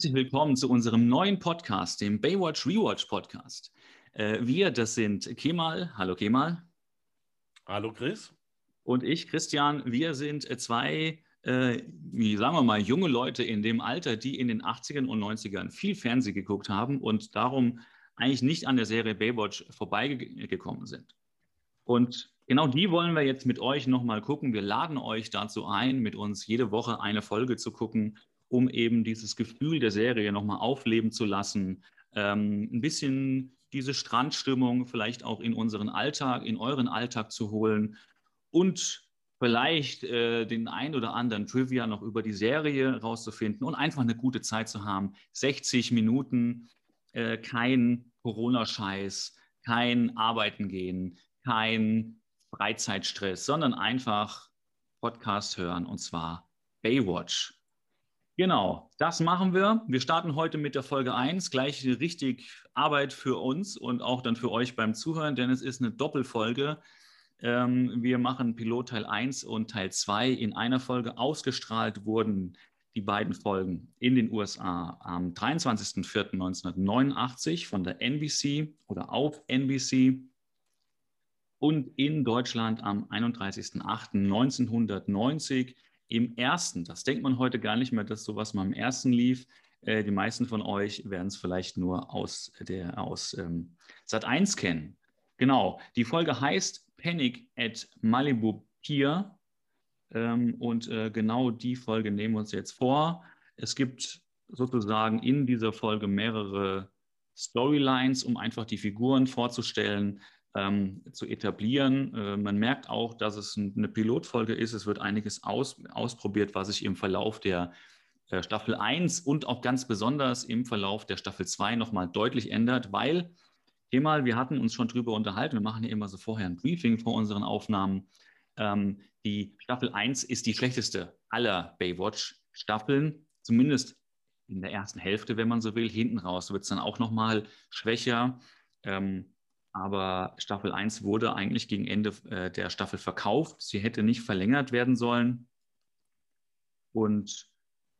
Herzlich willkommen zu unserem neuen Podcast, dem Baywatch Rewatch Podcast. Äh, wir, das sind Kemal. Hallo Kemal. Hallo Chris. Und ich, Christian. Wir sind zwei, äh, wie sagen wir mal, junge Leute in dem Alter, die in den 80ern und 90ern viel Fernsehen geguckt haben und darum eigentlich nicht an der Serie Baywatch vorbeigekommen sind. Und genau die wollen wir jetzt mit euch nochmal gucken. Wir laden euch dazu ein, mit uns jede Woche eine Folge zu gucken um eben dieses Gefühl der Serie nochmal aufleben zu lassen, ähm, ein bisschen diese Strandstimmung vielleicht auch in unseren Alltag, in euren Alltag zu holen und vielleicht äh, den ein oder anderen Trivia noch über die Serie rauszufinden und einfach eine gute Zeit zu haben. 60 Minuten, äh, kein Corona-Scheiß, kein Arbeiten gehen, kein Freizeitstress, sondern einfach Podcast hören und zwar Baywatch. Genau, das machen wir. Wir starten heute mit der Folge 1. Gleich richtig Arbeit für uns und auch dann für euch beim Zuhören, denn es ist eine Doppelfolge. Ähm, wir machen Pilot Teil 1 und Teil 2 in einer Folge. Ausgestrahlt wurden die beiden Folgen in den USA am 23.04.1989 von der NBC oder auf NBC und in Deutschland am 31.08.1990 im ersten, das denkt man heute gar nicht mehr, dass sowas mal im ersten lief. Äh, die meisten von euch werden es vielleicht nur aus, der, aus ähm, Sat 1 kennen. Genau, die Folge heißt Panic at Malibu Pier. Ähm, und äh, genau die Folge nehmen wir uns jetzt vor. Es gibt sozusagen in dieser Folge mehrere Storylines, um einfach die Figuren vorzustellen ähm, zu etablieren. Äh, man merkt auch, dass es eine Pilotfolge ist. Es wird einiges aus, ausprobiert, was sich im Verlauf der äh, Staffel 1 und auch ganz besonders im Verlauf der Staffel 2 nochmal deutlich ändert, weil, Thema, wir hatten uns schon drüber unterhalten, wir machen ja immer so vorher ein Briefing vor unseren Aufnahmen. Ähm, die Staffel 1 ist die schlechteste aller Baywatch-Staffeln, zumindest in der ersten Hälfte, wenn man so will. Hinten raus wird es dann auch nochmal schwächer. Ähm, aber Staffel 1 wurde eigentlich gegen Ende äh, der Staffel verkauft. Sie hätte nicht verlängert werden sollen. Und,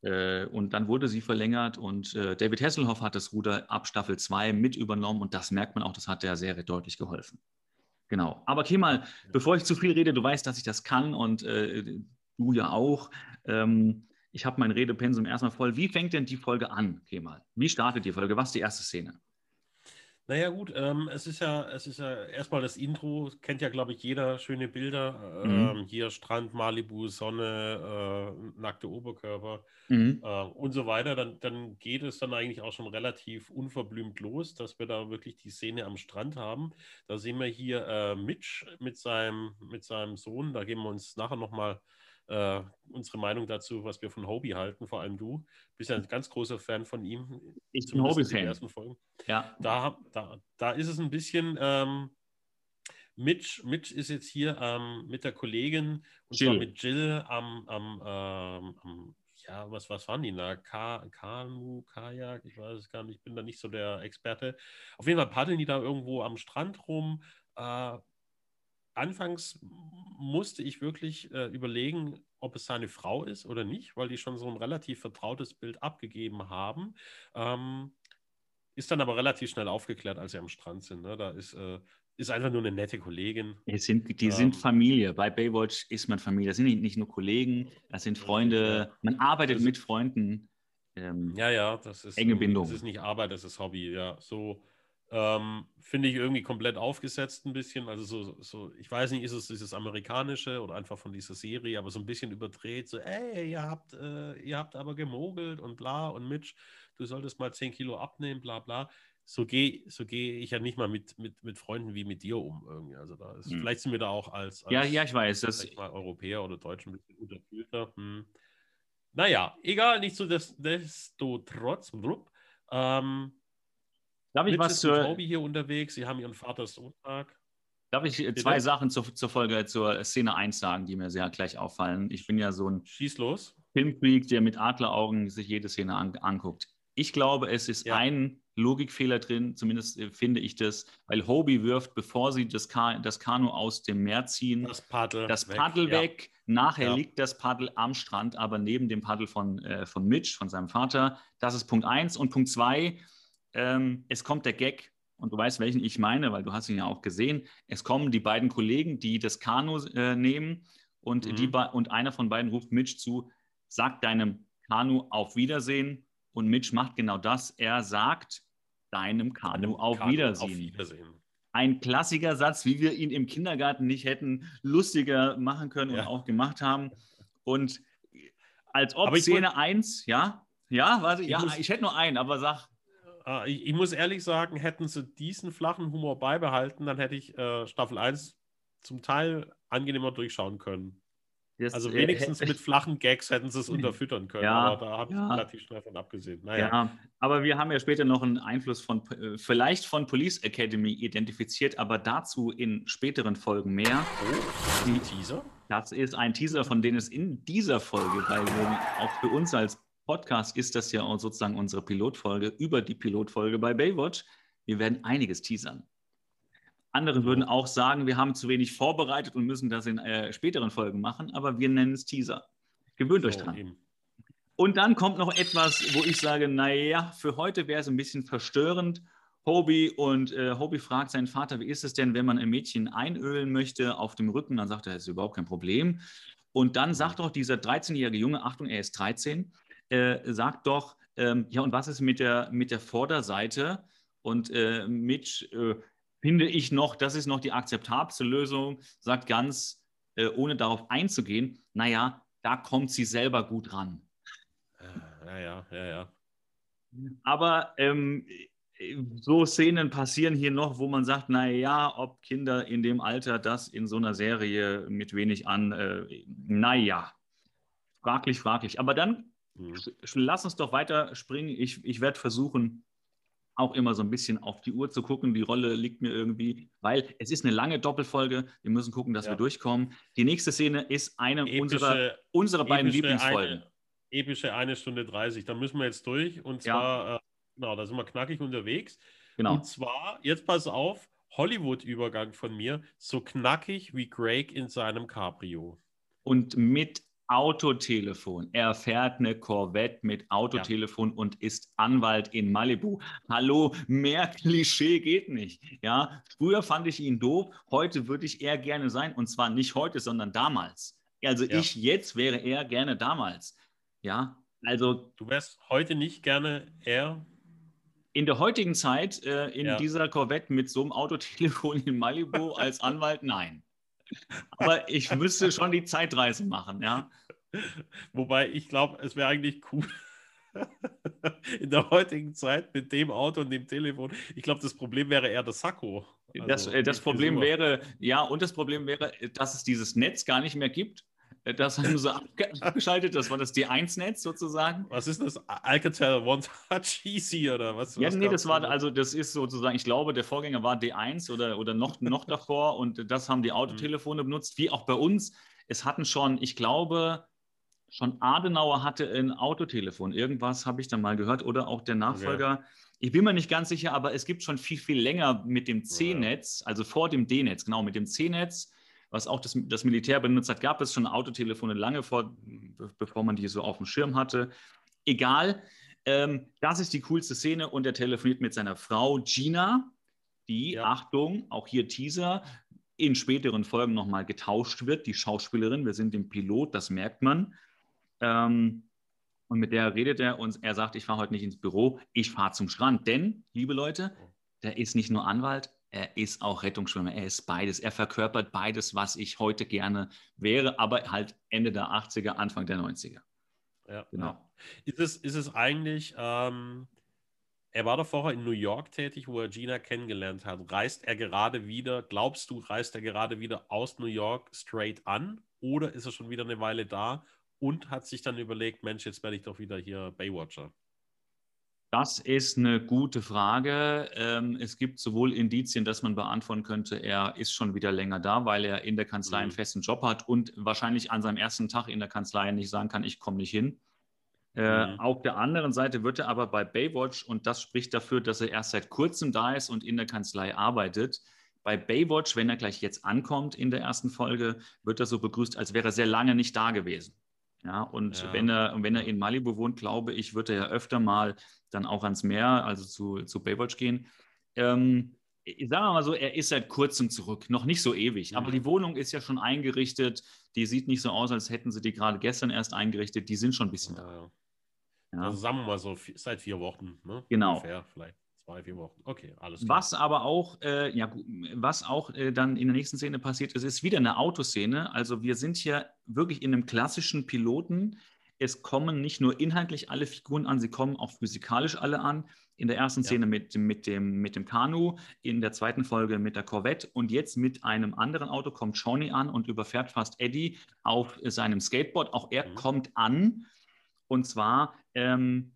äh, und dann wurde sie verlängert und äh, David Hasselhoff hat das Ruder ab Staffel 2 mit übernommen und das merkt man auch, das hat der Serie deutlich geholfen. Genau. Aber Kemal, bevor ich zu viel rede, du weißt, dass ich das kann und äh, du ja auch. Ähm, ich habe mein Redepensum erstmal voll. Wie fängt denn die Folge an, Kemal? Wie startet die Folge? Was ist die erste Szene? Naja, gut, ähm, es ist ja, es ist ja erstmal das Intro, kennt ja, glaube ich, jeder schöne Bilder. Mhm. Ähm, hier Strand, Malibu, Sonne, äh, nackte Oberkörper mhm. äh, und so weiter. Dann, dann geht es dann eigentlich auch schon relativ unverblümt los, dass wir da wirklich die Szene am Strand haben. Da sehen wir hier äh, Mitch mit seinem, mit seinem Sohn. Da geben wir uns nachher nochmal mal äh, unsere Meinung dazu, was wir von Hobie halten, vor allem du. Bist ja ein ganz großer Fan von ihm. Ich bin Hobie-Fan. Ja. Da, da, da ist es ein bisschen. Ähm, Mitch, Mitch ist jetzt hier ähm, mit der Kollegin und Jill. zwar mit Jill am, am, ähm, am ja, was, was waren die da? Ka Kanu, Kajak, ich weiß es gar nicht, ich bin da nicht so der Experte. Auf jeden Fall paddeln die da irgendwo am Strand rum. Äh, anfangs musste ich wirklich äh, überlegen, ob es seine Frau ist oder nicht, weil die schon so ein relativ vertrautes Bild abgegeben haben. Ähm, ist dann aber relativ schnell aufgeklärt, als sie am Strand sind. Ne? Da ist, äh, ist einfach nur eine nette Kollegin. Die sind, die ähm, sind Familie. Bei Baywatch ist man Familie. Das sind nicht nur Kollegen, das sind Freunde. Man arbeitet das mit Freunden. Ähm, ja, ja, das ist enge Bindung. Das ist nicht Arbeit, das ist Hobby. Ja, so ähm, Finde ich irgendwie komplett aufgesetzt ein bisschen. Also so, so, ich weiß nicht, ist es dieses amerikanische oder einfach von dieser Serie, aber so ein bisschen überdreht. So, ey, ihr habt, äh, ihr habt aber gemogelt und bla und Mitch, du solltest mal 10 Kilo abnehmen, bla bla. So gehe so geh ich ja nicht mal mit, mit, mit Freunden wie mit dir um irgendwie. Also da ist, hm. vielleicht sind wir da auch als, als ja, ja, ich weiß, das mal Europäer oder Deutschen ein bisschen unterkühlter. Hm. Naja, egal, nicht so desto trotz. Ähm, Darf ich was zur. Tobi hier unterwegs, Sie haben Ihren Vaters Sonntag. Darf ich Bitte? zwei Sachen zur, zur, Folge, zur Szene 1 sagen, die mir sehr gleich auffallen? Ich bin ja so ein Schieß los. Filmfreak, der mit Adleraugen sich jede Szene an, anguckt. Ich glaube, es ist ja. ein Logikfehler drin, zumindest äh, finde ich das, weil Hobie wirft, bevor sie das, Ka das Kanu aus dem Meer ziehen, das Paddel das weg. Paddel weg. Ja. Nachher ja. liegt das Paddel am Strand, aber neben dem Paddel von, äh, von Mitch, von seinem Vater. Das ist Punkt eins. Und Punkt zwei, ähm, es kommt der Gag, und du weißt, welchen ich meine, weil du hast ihn ja auch gesehen. Es kommen die beiden Kollegen, die das Kanu äh, nehmen und, mhm. die und einer von beiden ruft Mitch zu, sag deinem Kanu auf Wiedersehen. Und Mitch macht genau das. Er sagt deinem Kanu auf, Kanu Wiedersehen. auf Wiedersehen. Ein klassischer Satz, wie wir ihn im Kindergarten nicht hätten lustiger machen können ja. und auch gemacht haben. Und als ob Szene 1, ja, ja, warte, ja, ich hätte nur einen, aber sag. Ah, ich, ich, muss ehrlich sagen, hätten sie diesen flachen Humor beibehalten, dann hätte ich äh, Staffel 1 zum Teil angenehmer durchschauen können. Das, also äh, wenigstens äh, mit flachen Gags hätten sie es unterfüttern können, ja, aber da habe ich ja. relativ schnell von abgesehen. Naja. Ja, aber wir haben ja später noch einen Einfluss von, äh, vielleicht von Police Academy identifiziert, aber dazu in späteren Folgen mehr. Oh, die Teaser? Das ist ein Teaser, von dem es in dieser Folge, weil wir, auch für uns als Podcast ist das ja sozusagen unsere Pilotfolge über die Pilotfolge bei Baywatch. Wir werden einiges teasern. Andere würden auch sagen, wir haben zu wenig vorbereitet und müssen das in äh, späteren Folgen machen, aber wir nennen es Teaser. Gewöhnt so, euch dran. Eben. Und dann kommt noch etwas, wo ich sage, naja, für heute wäre es ein bisschen verstörend. Hobie und äh, Hobie fragt seinen Vater, wie ist es denn, wenn man ein Mädchen einölen möchte auf dem Rücken? Dann sagt er, das ist überhaupt kein Problem. Und dann sagt doch dieser 13-jährige Junge, Achtung, er ist 13, äh, sagt doch, ähm, ja, und was ist mit der, mit der Vorderseite? Und äh, Mitch, äh, finde ich noch, das ist noch die akzeptabelste Lösung, sagt ganz, äh, ohne darauf einzugehen, naja, da kommt sie selber gut ran. Ja, ja, ja, ja. Aber ähm, so Szenen passieren hier noch, wo man sagt, naja, ob Kinder in dem Alter das in so einer Serie mit wenig an, äh, naja, fraglich, fraglich. Aber dann mhm. lass uns doch weiter springen. Ich, ich werde versuchen, auch immer so ein bisschen auf die Uhr zu gucken. Die Rolle liegt mir irgendwie, weil es ist eine lange Doppelfolge. Wir müssen gucken, dass ja. wir durchkommen. Die nächste Szene ist eine epische, unserer, unserer beiden Lieblingsfolgen. Eine, epische eine Stunde 30. Da müssen wir jetzt durch. Und zwar, ja. äh, genau, da sind wir knackig unterwegs. Genau. Und zwar, jetzt pass auf, Hollywood-Übergang von mir, so knackig wie Craig in seinem Cabrio. Und mit Autotelefon. Er fährt eine Corvette mit Autotelefon ja. und ist Anwalt in Malibu. Hallo, mehr Klischee geht nicht. Ja, früher fand ich ihn doof, heute würde ich eher gerne sein und zwar nicht heute, sondern damals. Also ja. ich jetzt wäre eher gerne damals. Ja, also du wärst heute nicht gerne er in der heutigen Zeit äh, in ja. dieser Corvette mit so einem Autotelefon in Malibu als Anwalt, nein. Aber ich müsste schon die Zeitreise machen, ja. Wobei ich glaube, es wäre eigentlich cool. In der heutigen Zeit mit dem Auto und dem Telefon. Ich glaube, das Problem wäre eher das Sakko. Also, das, äh, das Problem wäre, ja, und das Problem wäre, dass es dieses Netz gar nicht mehr gibt. Äh, das haben sie abgeschaltet, das war das D1-Netz sozusagen. Was ist das? Alcatel One Touch Easy oder was? Ja, was nee, das war, also das ist sozusagen, ich glaube, der Vorgänger war D1 oder, oder noch, noch davor und das haben die Autotelefone benutzt, wie auch bei uns. Es hatten schon, ich glaube, schon Adenauer hatte ein Autotelefon. Irgendwas habe ich dann mal gehört oder auch der Nachfolger. Okay. Ich bin mir nicht ganz sicher, aber es gibt schon viel, viel länger mit dem C-Netz, also vor dem D-Netz, genau, mit dem C-Netz was auch das, das Militär benutzt hat, gab es schon Autotelefone lange vor, bevor man die so auf dem Schirm hatte. Egal, ähm, das ist die coolste Szene und er telefoniert mit seiner Frau Gina, die, ja. Achtung, auch hier Teaser, in späteren Folgen nochmal getauscht wird, die Schauspielerin. Wir sind im Pilot, das merkt man. Ähm, und mit der redet er und er sagt, ich fahre heute nicht ins Büro, ich fahre zum Strand. Denn, liebe Leute, der ist nicht nur Anwalt, er ist auch Rettungsschwimmer, er ist beides. Er verkörpert beides, was ich heute gerne wäre, aber halt Ende der 80er, Anfang der 90er. Ja, genau. Ist, es, ist es eigentlich, ähm, er war doch vorher in New York tätig, wo er Gina kennengelernt hat. Reist er gerade wieder, glaubst du, reist er gerade wieder aus New York straight an oder ist er schon wieder eine Weile da und hat sich dann überlegt, Mensch, jetzt werde ich doch wieder hier Baywatcher? Das ist eine gute Frage. Ähm, es gibt sowohl Indizien, dass man beantworten könnte, er ist schon wieder länger da, weil er in der Kanzlei einen mhm. festen Job hat und wahrscheinlich an seinem ersten Tag in der Kanzlei nicht sagen kann, ich komme nicht hin. Äh, mhm. Auf der anderen Seite wird er aber bei Baywatch, und das spricht dafür, dass er erst seit kurzem da ist und in der Kanzlei arbeitet, bei Baywatch, wenn er gleich jetzt ankommt in der ersten Folge, wird er so begrüßt, als wäre er sehr lange nicht da gewesen. Ja, und ja. wenn er, wenn er in Malibu wohnt, glaube ich, wird er ja öfter mal dann auch ans Meer, also zu, zu Baywatch gehen. Ähm, sagen wir mal so, er ist seit kurzem zurück, noch nicht so ewig, aber die Wohnung ist ja schon eingerichtet. Die sieht nicht so aus, als hätten sie die gerade gestern erst eingerichtet. Die sind schon ein bisschen da. Ja. Also sagen wir mal so, seit vier Wochen. Ne? Genau. Ungefähr vielleicht. Zwei, vier Wochen. Okay, alles klar. Was aber auch, äh, ja, was auch äh, dann in der nächsten Szene passiert ist, ist wieder eine Autoszene. Also wir sind hier wirklich in einem klassischen Piloten. Es kommen nicht nur inhaltlich alle Figuren an, sie kommen auch physikalisch alle an. In der ersten Szene ja. mit, mit, dem, mit dem Kanu, in der zweiten Folge mit der Corvette und jetzt mit einem anderen Auto kommt Shawnee an und überfährt fast Eddie auf seinem Skateboard. Auch er mhm. kommt an und zwar ähm,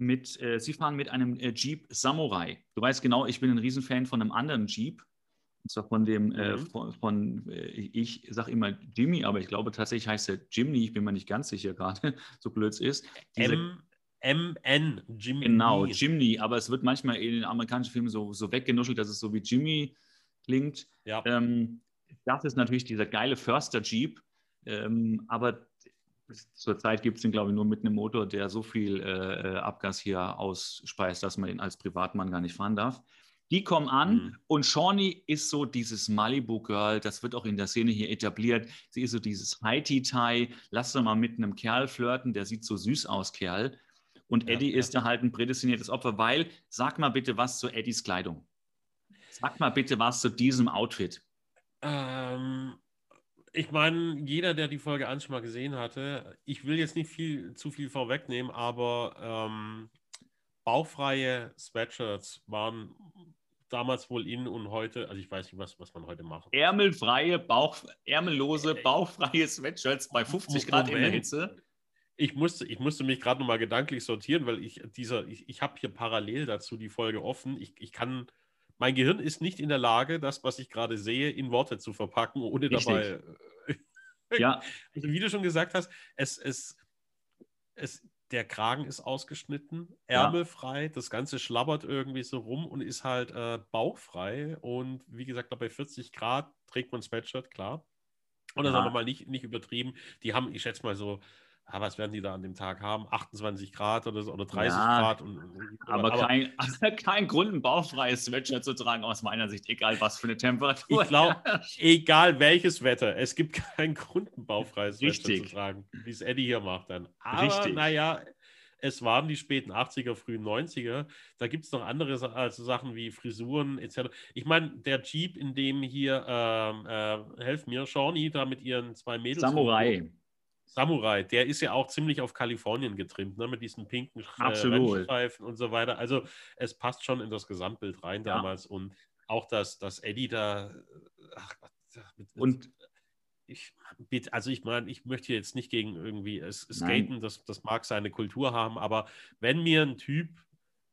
mit, äh, sie fahren mit einem äh, Jeep Samurai. Du weißt genau, ich bin ein Riesenfan von einem anderen Jeep. Und zwar von dem, äh, mhm. von, von äh, ich sage immer Jimmy, aber ich glaube tatsächlich heißt er Jimny, ich bin mir nicht ganz sicher gerade, so blöd es ist. Diese, MN, Jimmy. Genau, Jimny, aber es wird manchmal in den amerikanischen Filmen so, so weggenuschelt, dass es so wie Jimmy klingt. Ja. Ähm, das ist natürlich dieser geile Förster Jeep, ähm, aber Zurzeit gibt es ihn, glaube ich, nur mit einem Motor, der so viel äh, äh, Abgas hier ausspeist, dass man ihn als Privatmann gar nicht fahren darf. Die kommen an mhm. und Shawnee ist so dieses Malibu-Girl, das wird auch in der Szene hier etabliert. Sie ist so dieses Haiti-Tai, lass doch mal mit einem Kerl flirten, der sieht so süß aus, Kerl. Und ja, Eddie ja. ist da halt ein prädestiniertes Opfer, weil, sag mal bitte was zu Eddies Kleidung. Sag mal bitte was zu diesem Outfit. Ähm, ich meine, jeder, der die Folge an schon mal gesehen hatte, ich will jetzt nicht viel zu viel vorwegnehmen, aber ähm, bauchfreie Sweatshirts waren damals wohl in und heute, also ich weiß nicht, was, was man heute macht. Ärmelfreie, Bauch, ärmellose, bauchfreie Sweatshirts bei 50 Grad Moment. in der Hitze. Ich musste, ich musste mich gerade nochmal gedanklich sortieren, weil ich dieser, ich, ich habe hier parallel dazu die Folge offen. Ich, ich kann mein Gehirn ist nicht in der Lage, das, was ich gerade sehe, in Worte zu verpacken, ohne Richtig. dabei. ja. Also, wie du schon gesagt hast, es, es, es, der Kragen ist ausgeschnitten, ärmelfrei, ja. das Ganze schlabbert irgendwie so rum und ist halt äh, bauchfrei. Und wie gesagt, bei 40 Grad trägt man Sweatshirt, klar. Und das ja. ist aber mal nicht, nicht übertrieben. Die haben, ich schätze mal so ja, was werden die da an dem Tag haben? 28 Grad oder so oder 30 ja, Grad. Und, aber, aber kein, also kein Grund, ein bauchfreies Sweatshirt zu tragen, aus meiner Sicht, egal was für eine Temperatur. Ich glaube, egal welches Wetter, es gibt keinen Grund, ein bauchfreies Sweatshirt zu tragen, wie es Eddie hier macht dann. Aber naja, es waren die späten 80er, frühen 90er. Da gibt es noch andere also Sachen wie Frisuren etc. Ich meine, der Jeep, in dem hier, ähm, äh, helf mir, Shawnee da mit ihren zwei Mädels. Samurai. Samurai, der ist ja auch ziemlich auf Kalifornien getrimmt, ne, mit diesen pinken äh, und so weiter. Also es passt schon in das Gesamtbild rein ja. damals und auch das, das Eddie da. Ach, mit, und ich, also ich meine, ich möchte jetzt nicht gegen irgendwie Skaten, das, das mag seine Kultur haben, aber wenn mir ein Typ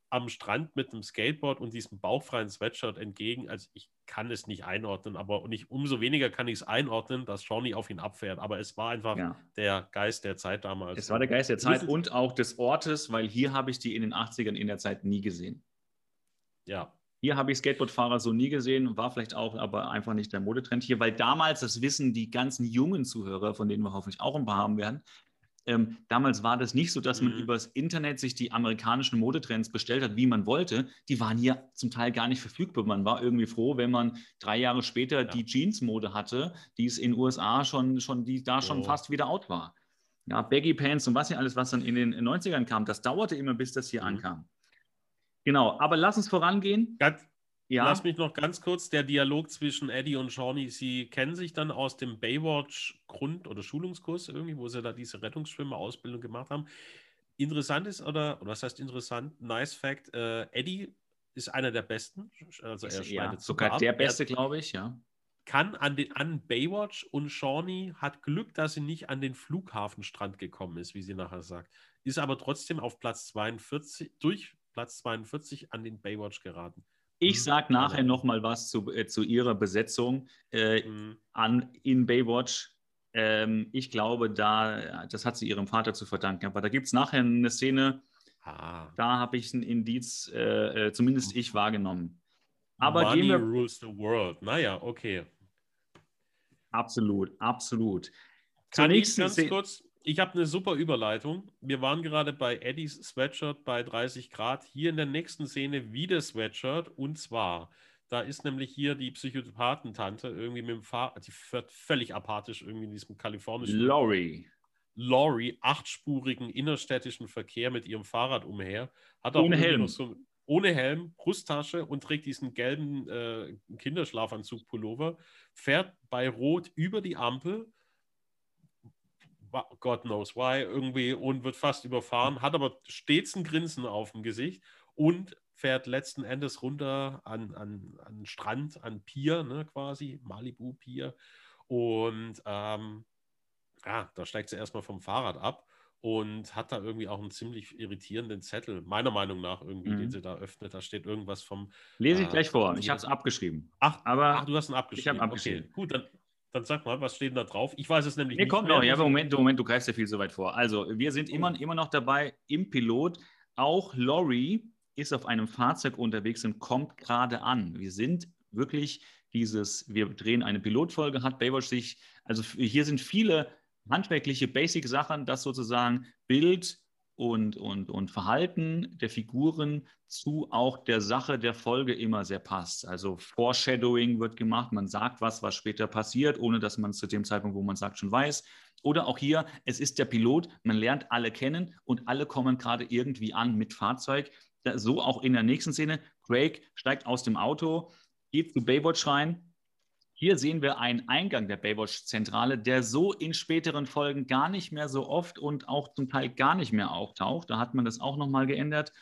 am Strand mit einem Skateboard und diesem bauchfreien Sweatshirt entgegen. Also ich kann es nicht einordnen, aber nicht, umso weniger kann ich es einordnen, dass Shawnee auf ihn abfährt. Aber es war einfach ja. der Geist der Zeit damals. Es war der Geist der Zeit und auch des Ortes, weil hier habe ich die in den 80ern in der Zeit nie gesehen. Ja. Hier habe ich Skateboardfahrer so nie gesehen, war vielleicht auch aber einfach nicht der Modetrend hier, weil damals, das wissen die ganzen jungen Zuhörer, von denen wir hoffentlich auch ein paar haben werden, ähm, damals war das nicht so, dass man mhm. übers Internet sich die amerikanischen Modetrends bestellt hat, wie man wollte. Die waren hier zum Teil gar nicht verfügbar. Man war irgendwie froh, wenn man drei Jahre später ja. die Jeans-Mode hatte, die es in den USA schon, schon die da schon oh. fast wieder out war. Ja, Baggy Pants und was ja alles, was dann in den 90ern kam, das dauerte immer, bis das hier mhm. ankam. Genau, aber lass uns vorangehen. Ganz, ja. Lass mich noch ganz kurz, der Dialog zwischen Eddie und Shawnee, sie kennen sich dann aus dem Baywatch-Grund- oder Schulungskurs irgendwie, wo sie da diese Rettungsschwimmer-Ausbildung gemacht haben. Interessant ist, oder, oder was heißt interessant, nice fact, äh, Eddie ist einer der Besten. Also er ja, sogar ab. der Beste, glaube ich, ja. Kann an, den, an Baywatch und Shawnee hat Glück, dass sie nicht an den Flughafenstrand gekommen ist, wie sie nachher sagt. Ist aber trotzdem auf Platz 42, durch Platz 42 an den Baywatch geraten. Ich mhm. sage nachher noch mal was zu, äh, zu ihrer Besetzung äh, mhm. an, in Baywatch. Ähm, ich glaube, da, das hat sie ihrem Vater zu verdanken. Aber da gibt es nachher eine Szene, ah. da habe ich ein Indiz, äh, äh, zumindest ich wahrgenommen. Aber Money gehen wir, rules the world. Naja, okay. Absolut, absolut. Kann ich ganz kurz, ich habe eine super Überleitung. Wir waren gerade bei Eddies Sweatshirt bei 30 Grad. Hier in der nächsten Szene wieder Sweatshirt und zwar da ist nämlich hier die Psychopathentante irgendwie mit dem Fahrrad, die fährt völlig apathisch irgendwie in diesem kalifornischen. Laurie. Laurie, achtspurigen innerstädtischen Verkehr mit ihrem Fahrrad umher. Hat auch ohne Helm. So, ohne Helm, Brusttasche und trägt diesen gelben äh, Kinderschlafanzug-Pullover, fährt bei Rot über die Ampel. God knows why, irgendwie und wird fast überfahren, hat aber stets ein Grinsen auf dem Gesicht und fährt letzten Endes runter an, an, an Strand, an Pier, ne, quasi, Malibu Pier. Und ähm, ja, da steigt sie erstmal vom Fahrrad ab und hat da irgendwie auch einen ziemlich irritierenden Zettel, meiner Meinung nach irgendwie, mhm. den sie da öffnet. Da steht irgendwas vom. Lese ich äh, gleich vor. Ich habe es abgeschrieben. Ach, aber ach, du hast ihn abgeschrieben. Ich habe abgeschrieben. Okay, gut, dann, dann sag mal, was steht da drauf? Ich weiß es nämlich nee, nicht. Kommt noch. Ja, Moment, Moment, du greifst ja viel so weit vor. Also, wir sind immer, immer noch dabei im Pilot. Auch Lori ist auf einem Fahrzeug unterwegs und kommt gerade an. Wir sind wirklich dieses, wir drehen eine Pilotfolge, hat Baywatch sich, also hier sind viele handwerkliche Basic-Sachen, dass sozusagen Bild und, und, und Verhalten der Figuren zu auch der Sache der Folge immer sehr passt. Also Foreshadowing wird gemacht, man sagt was, was später passiert, ohne dass man es zu dem Zeitpunkt, wo man sagt, schon weiß. Oder auch hier, es ist der Pilot, man lernt alle kennen und alle kommen gerade irgendwie an mit Fahrzeug so auch in der nächsten Szene. Craig steigt aus dem Auto, geht zu Baywatch rein. Hier sehen wir einen Eingang der Baywatch-Zentrale, der so in späteren Folgen gar nicht mehr so oft und auch zum Teil gar nicht mehr auftaucht. Da hat man das auch nochmal geändert.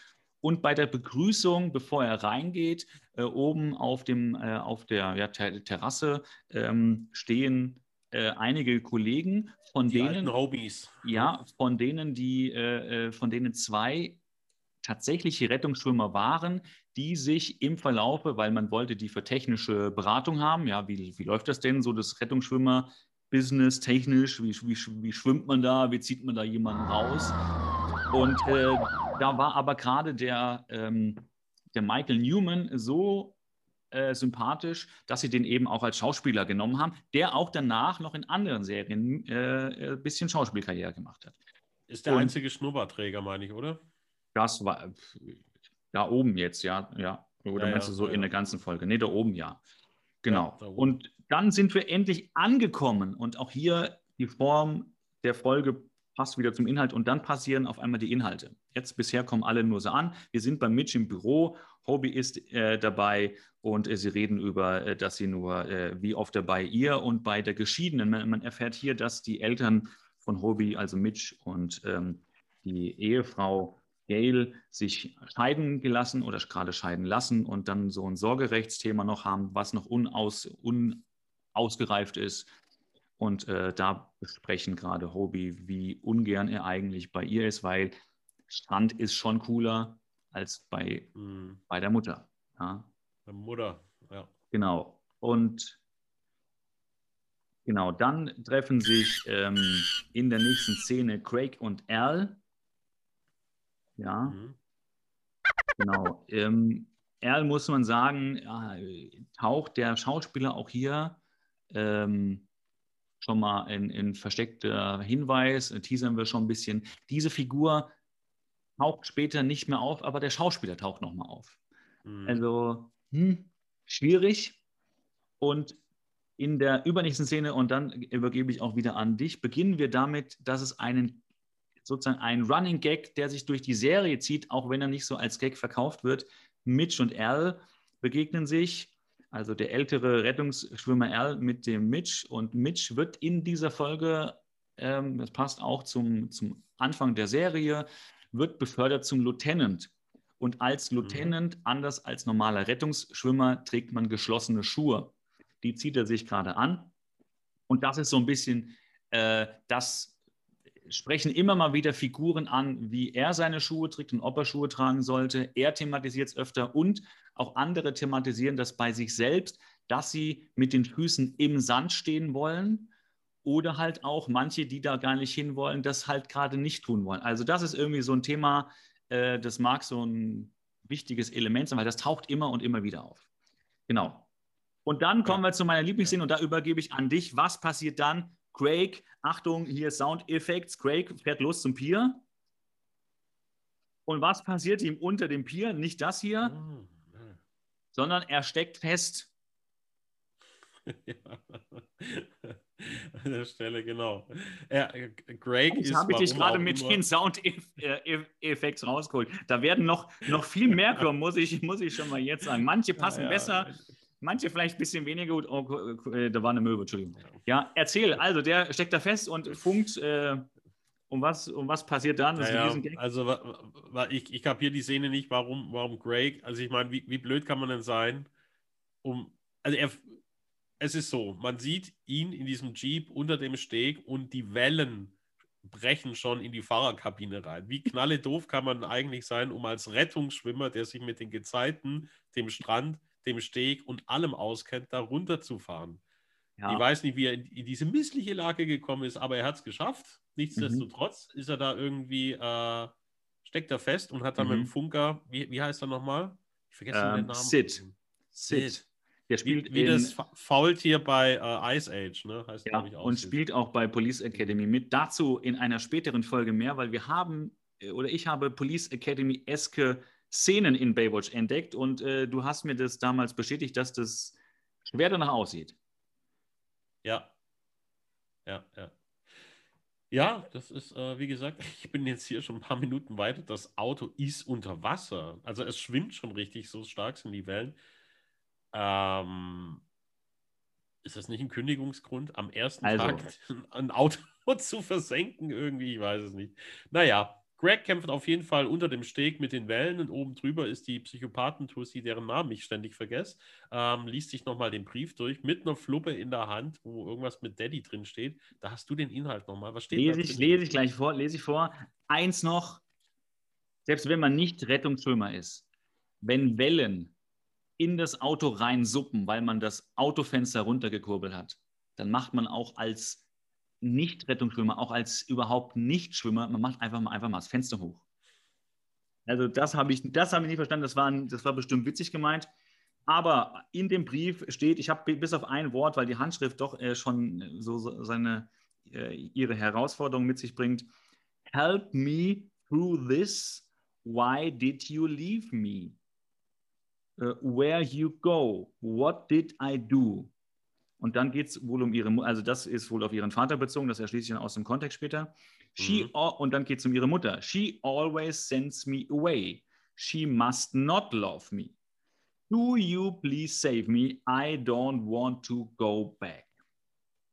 Und bei der Begrüßung, bevor er reingeht, äh, oben auf, dem, äh, auf der ja, Ter Terrasse ähm, stehen äh, einige Kollegen, von die denen Hobbys. Ja, von denen die, äh, äh, von denen zwei tatsächliche Rettungsschwimmer waren, die sich im Verlaufe, weil man wollte die für technische Beratung haben, ja, wie, wie läuft das denn so, das Rettungsschwimmer Business technisch, wie, wie, wie schwimmt man da, wie zieht man da jemanden raus? Und äh, da war aber gerade der, ähm, der Michael Newman so äh, sympathisch, dass sie den eben auch als Schauspieler genommen haben, der auch danach noch in anderen Serien äh, ein äh, bisschen Schauspielkarriere gemacht hat. Ist der Und, einzige Schnurrbarträger, meine ich, oder? Das war da oben jetzt, ja, ja. Oder ja, meinst du so ja. in der ganzen Folge? Nee, da oben ja. Genau. Ja, und dann sind wir endlich angekommen und auch hier die Form der Folge passt wieder zum Inhalt und dann passieren auf einmal die Inhalte. Jetzt bisher kommen alle nur so an. Wir sind bei Mitch im Büro, Hobie ist äh, dabei und äh, sie reden über, äh, dass sie nur, äh, wie oft er bei ihr und bei der Geschiedenen. Man, man, erfährt hier, dass die Eltern von Hobie, also Mitch und ähm, die Ehefrau Gail sich scheiden gelassen oder gerade scheiden lassen und dann so ein Sorgerechtsthema noch haben, was noch unaus, unausgereift ist. Und äh, da besprechen gerade Hobie, wie ungern er eigentlich bei ihr ist, weil Strand ist schon cooler als bei, mhm. bei der Mutter. Ja. Der Mutter, ja. Genau. Und genau, dann treffen sich ähm, in der nächsten Szene Craig und Al ja. Mhm. Genau. Ähm, Erl muss man sagen, ja, taucht der Schauspieler auch hier ähm, schon mal in, in versteckter Hinweis, äh, teasern wir schon ein bisschen. Diese Figur taucht später nicht mehr auf, aber der Schauspieler taucht nochmal auf. Mhm. Also hm, schwierig. Und in der übernächsten Szene, und dann übergebe ich auch wieder an dich, beginnen wir damit, dass es einen sozusagen ein Running Gag, der sich durch die Serie zieht, auch wenn er nicht so als Gag verkauft wird. Mitch und Al begegnen sich, also der ältere Rettungsschwimmer Al mit dem Mitch. Und Mitch wird in dieser Folge, ähm, das passt auch zum, zum Anfang der Serie, wird befördert zum Lieutenant. Und als mhm. Lieutenant, mhm. anders als normaler Rettungsschwimmer, trägt man geschlossene Schuhe. Die zieht er sich gerade an. Und das ist so ein bisschen äh, das sprechen immer mal wieder Figuren an, wie er seine Schuhe trägt und ob er Schuhe tragen sollte. Er thematisiert es öfter und auch andere thematisieren das bei sich selbst, dass sie mit den Füßen im Sand stehen wollen oder halt auch manche, die da gar nicht hinwollen, das halt gerade nicht tun wollen. Also das ist irgendwie so ein Thema, äh, das mag so ein wichtiges Element sein, weil das taucht immer und immer wieder auf. Genau. Und dann kommen ja. wir zu meiner Lieblingsszene und da übergebe ich an dich. Was passiert dann? Craig, Achtung, hier Sound Effects. Craig fährt los zum Pier. Und was passiert ihm unter dem Pier? Nicht das hier, oh, sondern er steckt fest. Ja. An der Stelle, genau. Ja, Greg Jetzt ist. habe ich dich gerade mit den Soundeffekts rausgeholt. Da werden noch, noch viel mehr kommen, muss ich, muss ich schon mal jetzt sagen. Manche passen ja, ja. besser, manche vielleicht ein bisschen weniger gut. Oh, da war eine Möwe, Entschuldigung. Ja, erzähl. Also, der steckt da fest und funkt. Äh, um was, um was passiert dann? Ja, also, ich, ich kapiere die Szene nicht, warum, warum Greg. Also, ich meine, wie, wie blöd kann man denn sein, um. Also, er, es ist so, man sieht ihn in diesem Jeep unter dem Steg und die Wellen brechen schon in die Fahrerkabine rein. Wie knalle doof kann man eigentlich sein, um als Rettungsschwimmer, der sich mit den Gezeiten, dem Strand, dem Steg und allem auskennt, da runterzufahren. Ja. Ich weiß nicht, wie er in, diese missliche Lage gekommen ist, aber er hat es geschafft. Nichtsdestotrotz mhm. ist er da irgendwie, äh, steckt er fest und hat dann mhm. mit dem Funker, wie, wie heißt er nochmal? Ich vergesse ähm, den Namen. Sid. Sid. Sid. Der spielt wie, wie das Faultier bei uh, Ice Age, ne? Heißt, ja, ich, und spielt auch bei Police Academy mit. Dazu in einer späteren Folge mehr, weil wir haben äh, oder ich habe Police Academy-eske Szenen in Baywatch entdeckt und äh, du hast mir das damals bestätigt, dass das schwer danach aussieht. Ja. Ja, ja. Ja, das ist, äh, wie gesagt, ich bin jetzt hier schon ein paar Minuten weiter. Das Auto ist unter Wasser. Also es schwimmt schon richtig, so stark sind die Wellen. Ähm, ist das nicht ein Kündigungsgrund, am ersten also. Tag ein Auto zu versenken? Irgendwie, ich weiß es nicht. Naja, Greg kämpft auf jeden Fall unter dem Steg mit den Wellen und oben drüber ist die Psychopathen-Tussi, deren Namen ich ständig vergesse. Ähm, liest sich nochmal den Brief durch mit einer Fluppe in der Hand, wo irgendwas mit Daddy drin steht. Da hast du den Inhalt nochmal. Was steht lese da? Ich, lese ich gleich vor, lese ich vor. Eins noch, selbst wenn man nicht Rettungsschwimmer ist, wenn Wellen in das Auto reinsuppen, weil man das Autofenster runtergekurbelt hat, dann macht man auch als Nicht-Rettungsschwimmer, auch als überhaupt Nicht-Schwimmer, man macht einfach mal, einfach mal das Fenster hoch. Also das habe ich, das ich nicht verstanden, das war, das war bestimmt witzig gemeint. Aber in dem Brief steht, ich habe bis auf ein Wort, weil die Handschrift doch äh, schon so seine, äh, ihre Herausforderung mit sich bringt. Help me through this. Why did you leave me? uh, Where you go, what did I do? Und dann geht es wohl um ihre, also das ist wohl auf ihren Vater bezogen, das erschließt sich dann aus dem Kontext später. She, mhm. und dann geht es um ihre Mutter. She always sends me away. She must not love me. Do you please save me? I don't want to go back.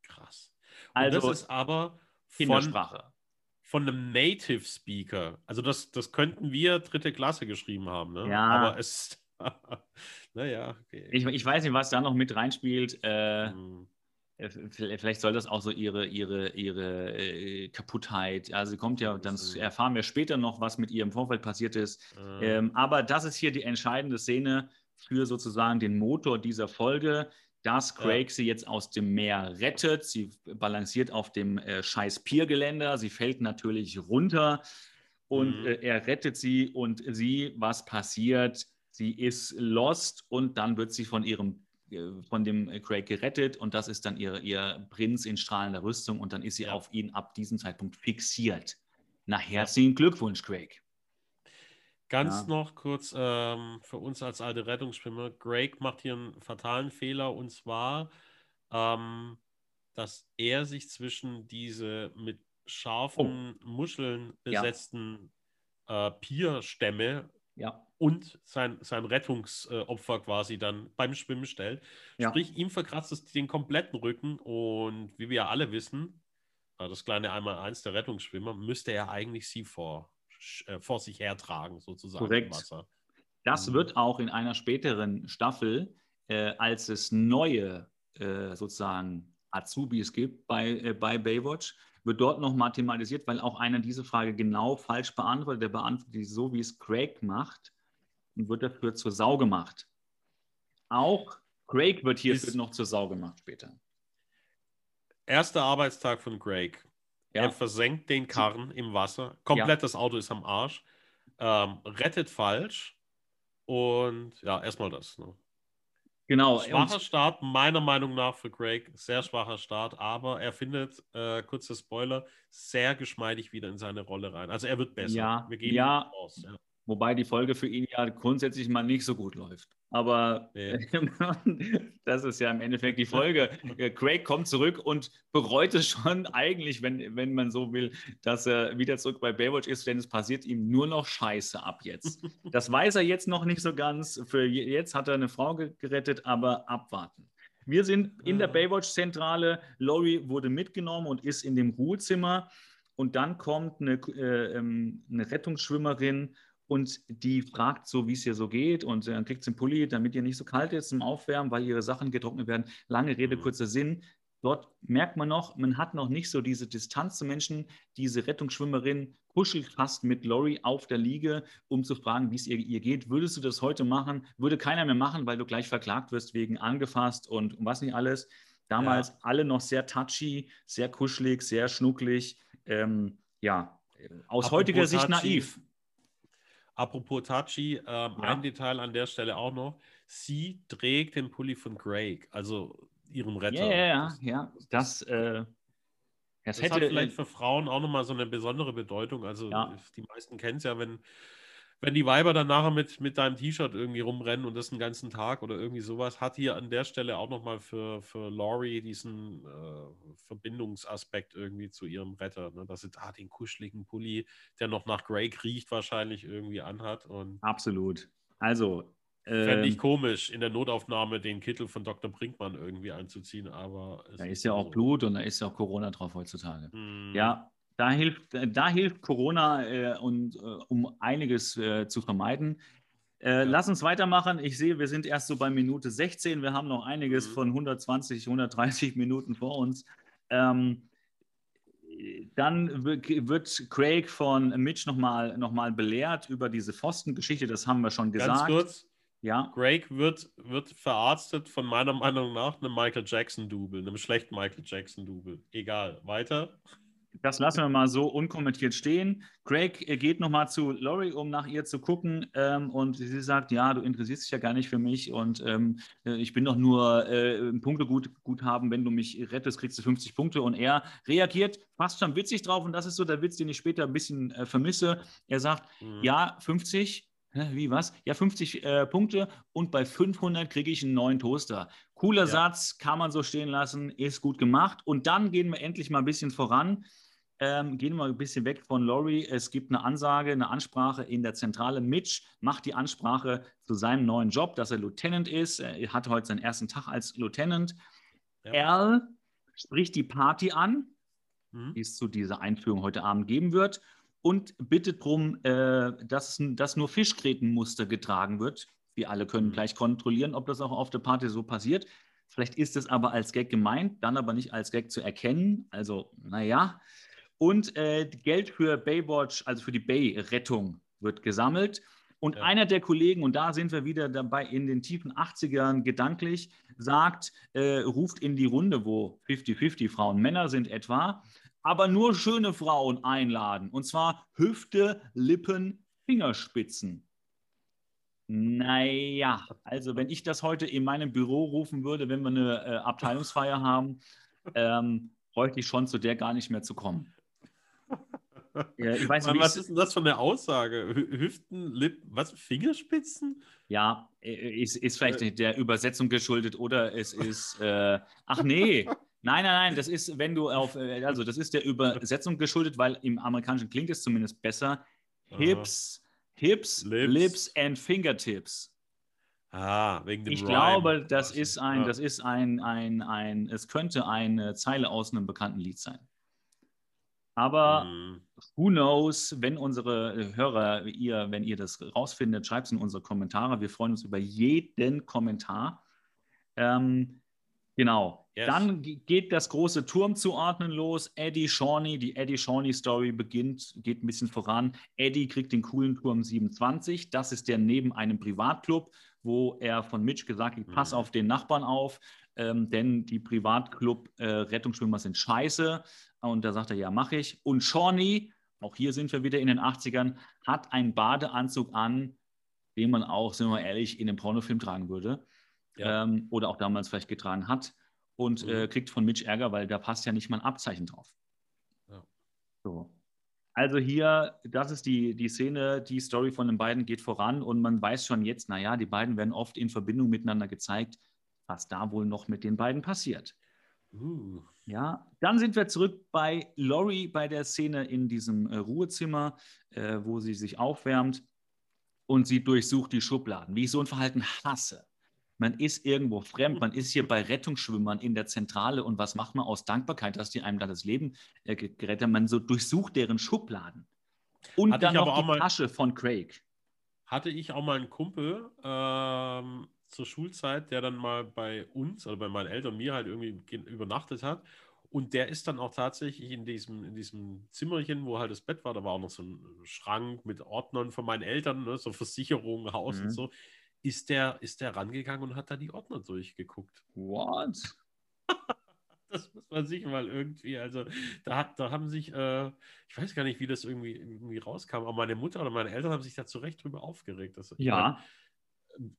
Krass. Und also, das ist aber von, von einem Native Speaker. Also das, das könnten wir dritte Klasse geschrieben haben. Ne? Ja. Aber es naja, okay. Ich, ich, weiß nicht, was da noch mit reinspielt. Äh, hm. Äh, vielleicht soll das auch so ihre, ihre, ihre äh, Kaputtheit. Also kommt ja, dann erfahren wir später noch, was mit ihr im Vorfeld passiert ist. Mhm. Ähm, aber das ist hier die entscheidende Szene für sozusagen den Motor dieser Folge, dass Craig ja. sie jetzt aus dem Meer rettet. Sie balanciert auf dem äh, scheiß Piergeländer. Sie fällt natürlich runter und mhm. äh, er rettet sie und sie, was passiert? Sie ist lost und dann wird sie von ihrem äh, von dem Craig gerettet und das ist dann ihr, ihr Prinz in strahlender Rüstung und dann ist sie ja. auf ihn ab diesem Zeitpunkt fixiert. Na, herzlichen Glückwunsch, Craig. Ganz ja. noch kurz ähm, für uns als alte Rettungsschwimmer. Craig macht hier einen fatalen Fehler und zwar, ähm, dass er sich zwischen diese mit scharfen oh. Muscheln besetzten ja. äh, Pierstämme ja. und sein, sein Rettungsopfer quasi dann beim Schwimmen stellt. Ja. Sprich, ihm verkratzt es den kompletten Rücken und wie wir ja alle wissen, äh, das kleine Einmal-Eins der Rettungsschwimmer, müsste er eigentlich sie vor, äh, vor sich hertragen, sozusagen Korrekt. im Wasser. Das mhm. wird auch in einer späteren Staffel, äh, als es neue äh, sozusagen Azubis gibt bei, äh, bei Baywatch, wird dort noch mathematisiert, weil auch einer diese Frage genau falsch beantwortet. Der beantwortet die so, wie es Craig macht und wird dafür zur Sau gemacht. Auch Craig wird hierfür noch zur Sau gemacht später. Erster Arbeitstag von Greg. Ja. Er versenkt den Karren im Wasser. Komplett ja. das Auto ist am Arsch. Ähm, rettet falsch. Und ja, erstmal das. Ne? Genau. Schwacher Start, meiner Meinung nach für Craig. Sehr schwacher Start, aber er findet, äh, kurzer Spoiler, sehr geschmeidig wieder in seine Rolle rein. Also er wird besser. Ja, Wir gehen ja, raus. Ja. Wobei die Folge für ihn ja grundsätzlich mal nicht so gut läuft. Aber nee. das ist ja im Endeffekt die Folge. Craig kommt zurück und bereut es schon eigentlich, wenn, wenn man so will, dass er wieder zurück bei Baywatch ist, denn es passiert ihm nur noch Scheiße ab jetzt. Das weiß er jetzt noch nicht so ganz. Für jetzt hat er eine Frau gerettet, aber abwarten. Wir sind in der Baywatch-Zentrale. Laurie wurde mitgenommen und ist in dem Ruhezimmer. Und dann kommt eine, äh, ähm, eine Rettungsschwimmerin und die fragt so, wie es ihr so geht und dann kriegt sie einen Pulli, damit ihr nicht so kalt ist zum Aufwärmen, weil ihre Sachen getrocknet werden. Lange Rede, mhm. kurzer Sinn. Dort merkt man noch, man hat noch nicht so diese Distanz zu Menschen. Diese Rettungsschwimmerin kuschelt fast mit Lori auf der Liege, um zu fragen, wie es ihr, ihr, geht. Würdest du das heute machen? Würde keiner mehr machen, weil du gleich verklagt wirst wegen angefasst und was nicht alles. Damals ja. alle noch sehr touchy, sehr kuschelig, sehr schnucklig. Ähm, ja, aus Apropos heutiger Sicht touchy. naiv. Apropos Tachi, ähm, ja. ein Detail an der Stelle auch noch. Sie trägt den Pulli von Greg, also ihrem Retter. Ja, ja, ja. Das, äh, das, das hätte, hat vielleicht für Frauen auch nochmal so eine besondere Bedeutung. Also ja. die meisten kennen es ja, wenn wenn die Weiber dann nachher mit, mit deinem T-Shirt irgendwie rumrennen und das den ganzen Tag oder irgendwie sowas, hat hier an der Stelle auch nochmal für, für Laurie diesen äh, Verbindungsaspekt irgendwie zu ihrem Retter, ne? dass sie da den kuscheligen Pulli, der noch nach Greg riecht, wahrscheinlich irgendwie anhat. Und Absolut. Also. Ähm, Fände ich komisch, in der Notaufnahme den Kittel von Dr. Brinkmann irgendwie anzuziehen, aber. Da ist ja auch so. Blut und da ist ja auch Corona drauf heutzutage. Hm. Ja, da hilft, da hilft Corona, äh, und, äh, um einiges äh, zu vermeiden. Äh, lass uns weitermachen. Ich sehe, wir sind erst so bei Minute 16. Wir haben noch einiges mhm. von 120, 130 Minuten vor uns. Ähm, dann wird Craig von Mitch nochmal noch mal belehrt über diese Pfostengeschichte. Das haben wir schon gesagt. Ganz kurz. Ja. Craig wird, wird verarztet von meiner Meinung nach einem Michael Jackson-Double, einem schlechten Michael Jackson-Double. Egal. Weiter das lassen wir mal so unkommentiert stehen. Craig geht nochmal zu Laurie, um nach ihr zu gucken. Ähm, und sie sagt, ja, du interessierst dich ja gar nicht für mich und ähm, äh, ich bin doch nur äh, Punkte gut, gut haben. Wenn du mich rettest, kriegst du 50 Punkte. Und er reagiert fast schon witzig drauf. Und das ist so der Witz, den ich später ein bisschen äh, vermisse. Er sagt, mhm. ja, 50, wie was? Ja, 50 äh, Punkte und bei 500 kriege ich einen neuen Toaster. Cooler ja. Satz, kann man so stehen lassen, ist gut gemacht. Und dann gehen wir endlich mal ein bisschen voran. Ähm, gehen wir mal ein bisschen weg von Laurie. Es gibt eine Ansage, eine Ansprache in der Zentrale. Mitch macht die Ansprache zu seinem neuen Job, dass er Lieutenant ist. Er hat heute seinen ersten Tag als Lieutenant. Ja. Al spricht die Party an, mhm. die es zu dieser Einführung heute Abend geben wird, und bittet darum, äh, dass, dass nur Fischgrätenmuster getragen wird. Wir alle können mhm. gleich kontrollieren, ob das auch auf der Party so passiert. Vielleicht ist es aber als Gag gemeint, dann aber nicht als Gag zu erkennen. Also, naja. Und äh, Geld für Baywatch, also für die Bay-Rettung, wird gesammelt. Und ja. einer der Kollegen, und da sind wir wieder dabei in den tiefen 80ern gedanklich, sagt, äh, ruft in die Runde, wo 50-50 Frauen, Männer sind etwa, aber nur schöne Frauen einladen. Und zwar Hüfte, Lippen, Fingerspitzen. Naja, also wenn ich das heute in meinem Büro rufen würde, wenn wir eine äh, Abteilungsfeier haben, ähm, bräuchte ich schon zu der gar nicht mehr zu kommen. Ja, ich weiß, was ist denn das für eine Aussage? Hüften, Lippen, was? Fingerspitzen? Ja, ist, ist vielleicht äh. der Übersetzung geschuldet oder es ist, äh, ach nee, nein, nein, nein, das ist, wenn du auf, äh, also das ist der Übersetzung geschuldet, weil im Amerikanischen klingt es zumindest besser. Hips, Hips, Lips. Lips and Fingertips. Ah, wegen dem Ich Rhyme. glaube, das ist ein, das ist ein, ein, ein, es könnte eine Zeile aus einem bekannten Lied sein. Aber mhm. who knows, wenn unsere Hörer, ihr, wenn ihr das rausfindet, schreibt es in unsere Kommentare. Wir freuen uns über jeden Kommentar. Ähm, genau. Yes. Dann geht das große Turmzuordnen los. Eddie Shawnee, die Eddie Shawnee Story beginnt, geht ein bisschen voran. Eddie kriegt den coolen Turm 27. Das ist der neben einem Privatclub, wo er von Mitch gesagt hat, pass mhm. auf den Nachbarn auf. ähm, denn die Privatclub-Rettungsschwimmer äh, sind scheiße. Und da sagt er, ja, mache ich. Und Shawnee, auch hier sind wir wieder in den 80ern, hat einen Badeanzug an, den man auch, sind wir ehrlich, in einem Pornofilm tragen würde. Ja. Ähm, oder auch damals vielleicht getragen hat. Und mhm. äh, kriegt von Mitch Ärger, weil da passt ja nicht mal ein Abzeichen drauf. Ja. So. Also hier, das ist die, die Szene, die Story von den beiden geht voran und man weiß schon jetzt, naja, die beiden werden oft in Verbindung miteinander gezeigt, was da wohl noch mit den beiden passiert. Uh. Ja, dann sind wir zurück bei Lori bei der Szene in diesem äh, Ruhezimmer, äh, wo sie sich aufwärmt und sie durchsucht die Schubladen, wie ich so ein Verhalten hasse. Man ist irgendwo fremd, man ist hier bei Rettungsschwimmern in der Zentrale und was macht man aus Dankbarkeit, dass die einem da das Leben äh, gerettet haben? Man so durchsucht deren Schubladen. Und Hatte dann noch die mal, Tasche von Craig. Hatte ich auch mal einen Kumpel ähm, zur Schulzeit, der dann mal bei uns, oder bei meinen Eltern, mir halt irgendwie übernachtet hat. Und der ist dann auch tatsächlich in diesem, in diesem Zimmerchen, wo halt das Bett war, da war auch noch so ein Schrank mit Ordnern von meinen Eltern, ne, so Versicherungen, Haus mhm. und so ist der, ist der rangegangen und hat da die Ordner durchgeguckt. What? das muss man sich mal irgendwie, also da, hat, da haben sich, äh, ich weiß gar nicht, wie das irgendwie, irgendwie rauskam, aber meine Mutter oder meine Eltern haben sich da zu Recht drüber aufgeregt. Dass, ja. Meine,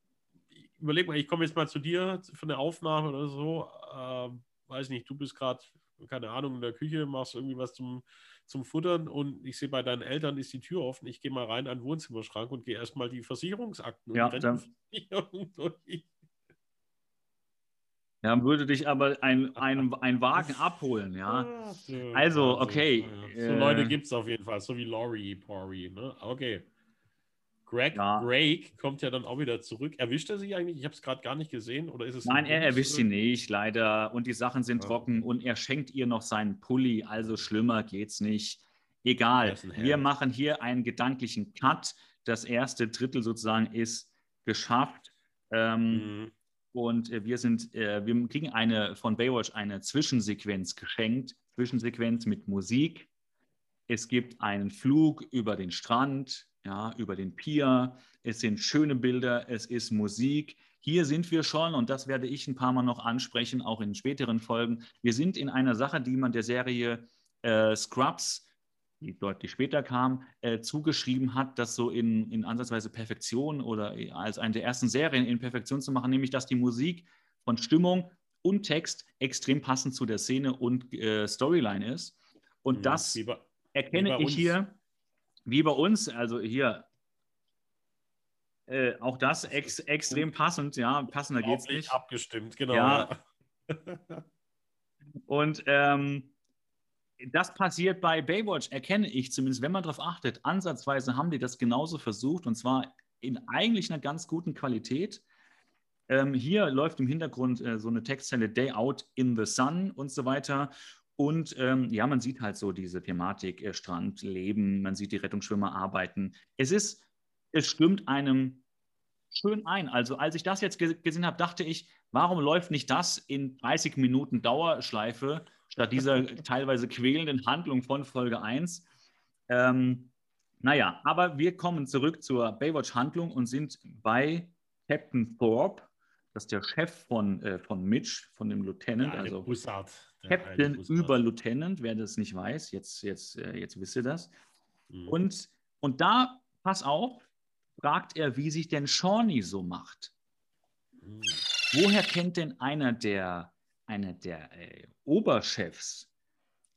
überleg mal, ich komme jetzt mal zu dir für eine Aufnahme oder so, äh, weiß nicht, du bist gerade, keine Ahnung, in der Küche, machst irgendwie was zum zum Futtern und ich sehe bei deinen Eltern ist die Tür offen. Ich gehe mal rein an den Wohnzimmerschrank und gehe erstmal die Versicherungsakten ja, und dann, durch. Ja, würde dich aber ein, ein, ein Wagen abholen, ja. Also, okay. So äh, Leute gibt es auf jeden Fall, so wie Laurie Pori, ne? Okay. Greg, ja. Greg kommt ja dann auch wieder zurück. Erwischt er sie eigentlich? Ich habe es gerade gar nicht gesehen. Oder ist es Nein, er erwischt sie nicht, leider. Und die Sachen sind ja. trocken und er schenkt ihr noch seinen Pulli. Also schlimmer geht's nicht. Egal. Wir machen hier einen gedanklichen Cut. Das erste Drittel sozusagen ist geschafft. Ähm, mhm. Und äh, wir sind, äh, wir kriegen eine von Baywatch eine Zwischensequenz geschenkt. Zwischensequenz mit Musik. Es gibt einen Flug über den Strand ja, über den Pier. Es sind schöne Bilder, es ist Musik. Hier sind wir schon, und das werde ich ein paar Mal noch ansprechen, auch in späteren Folgen. Wir sind in einer Sache, die man der Serie äh, Scrubs, die deutlich später kam, äh, zugeschrieben hat, das so in, in Ansatzweise Perfektion oder als eine der ersten Serien in Perfektion zu machen, nämlich dass die Musik von Stimmung und Text extrem passend zu der Szene und äh, Storyline ist. Und mhm, das erkenne ich hier wie bei uns, also hier, äh, auch das ex extrem passend, ja, passender geht es nicht. abgestimmt, genau. Ja. Und ähm, das passiert bei Baywatch, erkenne ich zumindest, wenn man darauf achtet. Ansatzweise haben die das genauso versucht und zwar in eigentlich einer ganz guten Qualität. Ähm, hier läuft im Hintergrund äh, so eine Textzelle Day Out in the Sun und so weiter. Und ähm, ja, man sieht halt so diese Thematik äh, Strand, Leben, man sieht die Rettungsschwimmer arbeiten. Es ist, es stimmt einem schön ein. Also als ich das jetzt gesehen habe, dachte ich, warum läuft nicht das in 30 Minuten Dauerschleife statt dieser teilweise quälenden Handlung von Folge 1? Ähm, naja, aber wir kommen zurück zur Baywatch-Handlung und sind bei Captain Thorpe, das ist der Chef von, äh, von Mitch, von dem Lieutenant. Ja, also Bussard. Captain über Lieutenant, wer das nicht weiß, jetzt, jetzt, äh, jetzt wisst ihr das. Mhm. Und, und da, pass auf, fragt er, wie sich denn Shawnee so macht. Mhm. Woher kennt denn einer der, einer der äh, Oberchefs,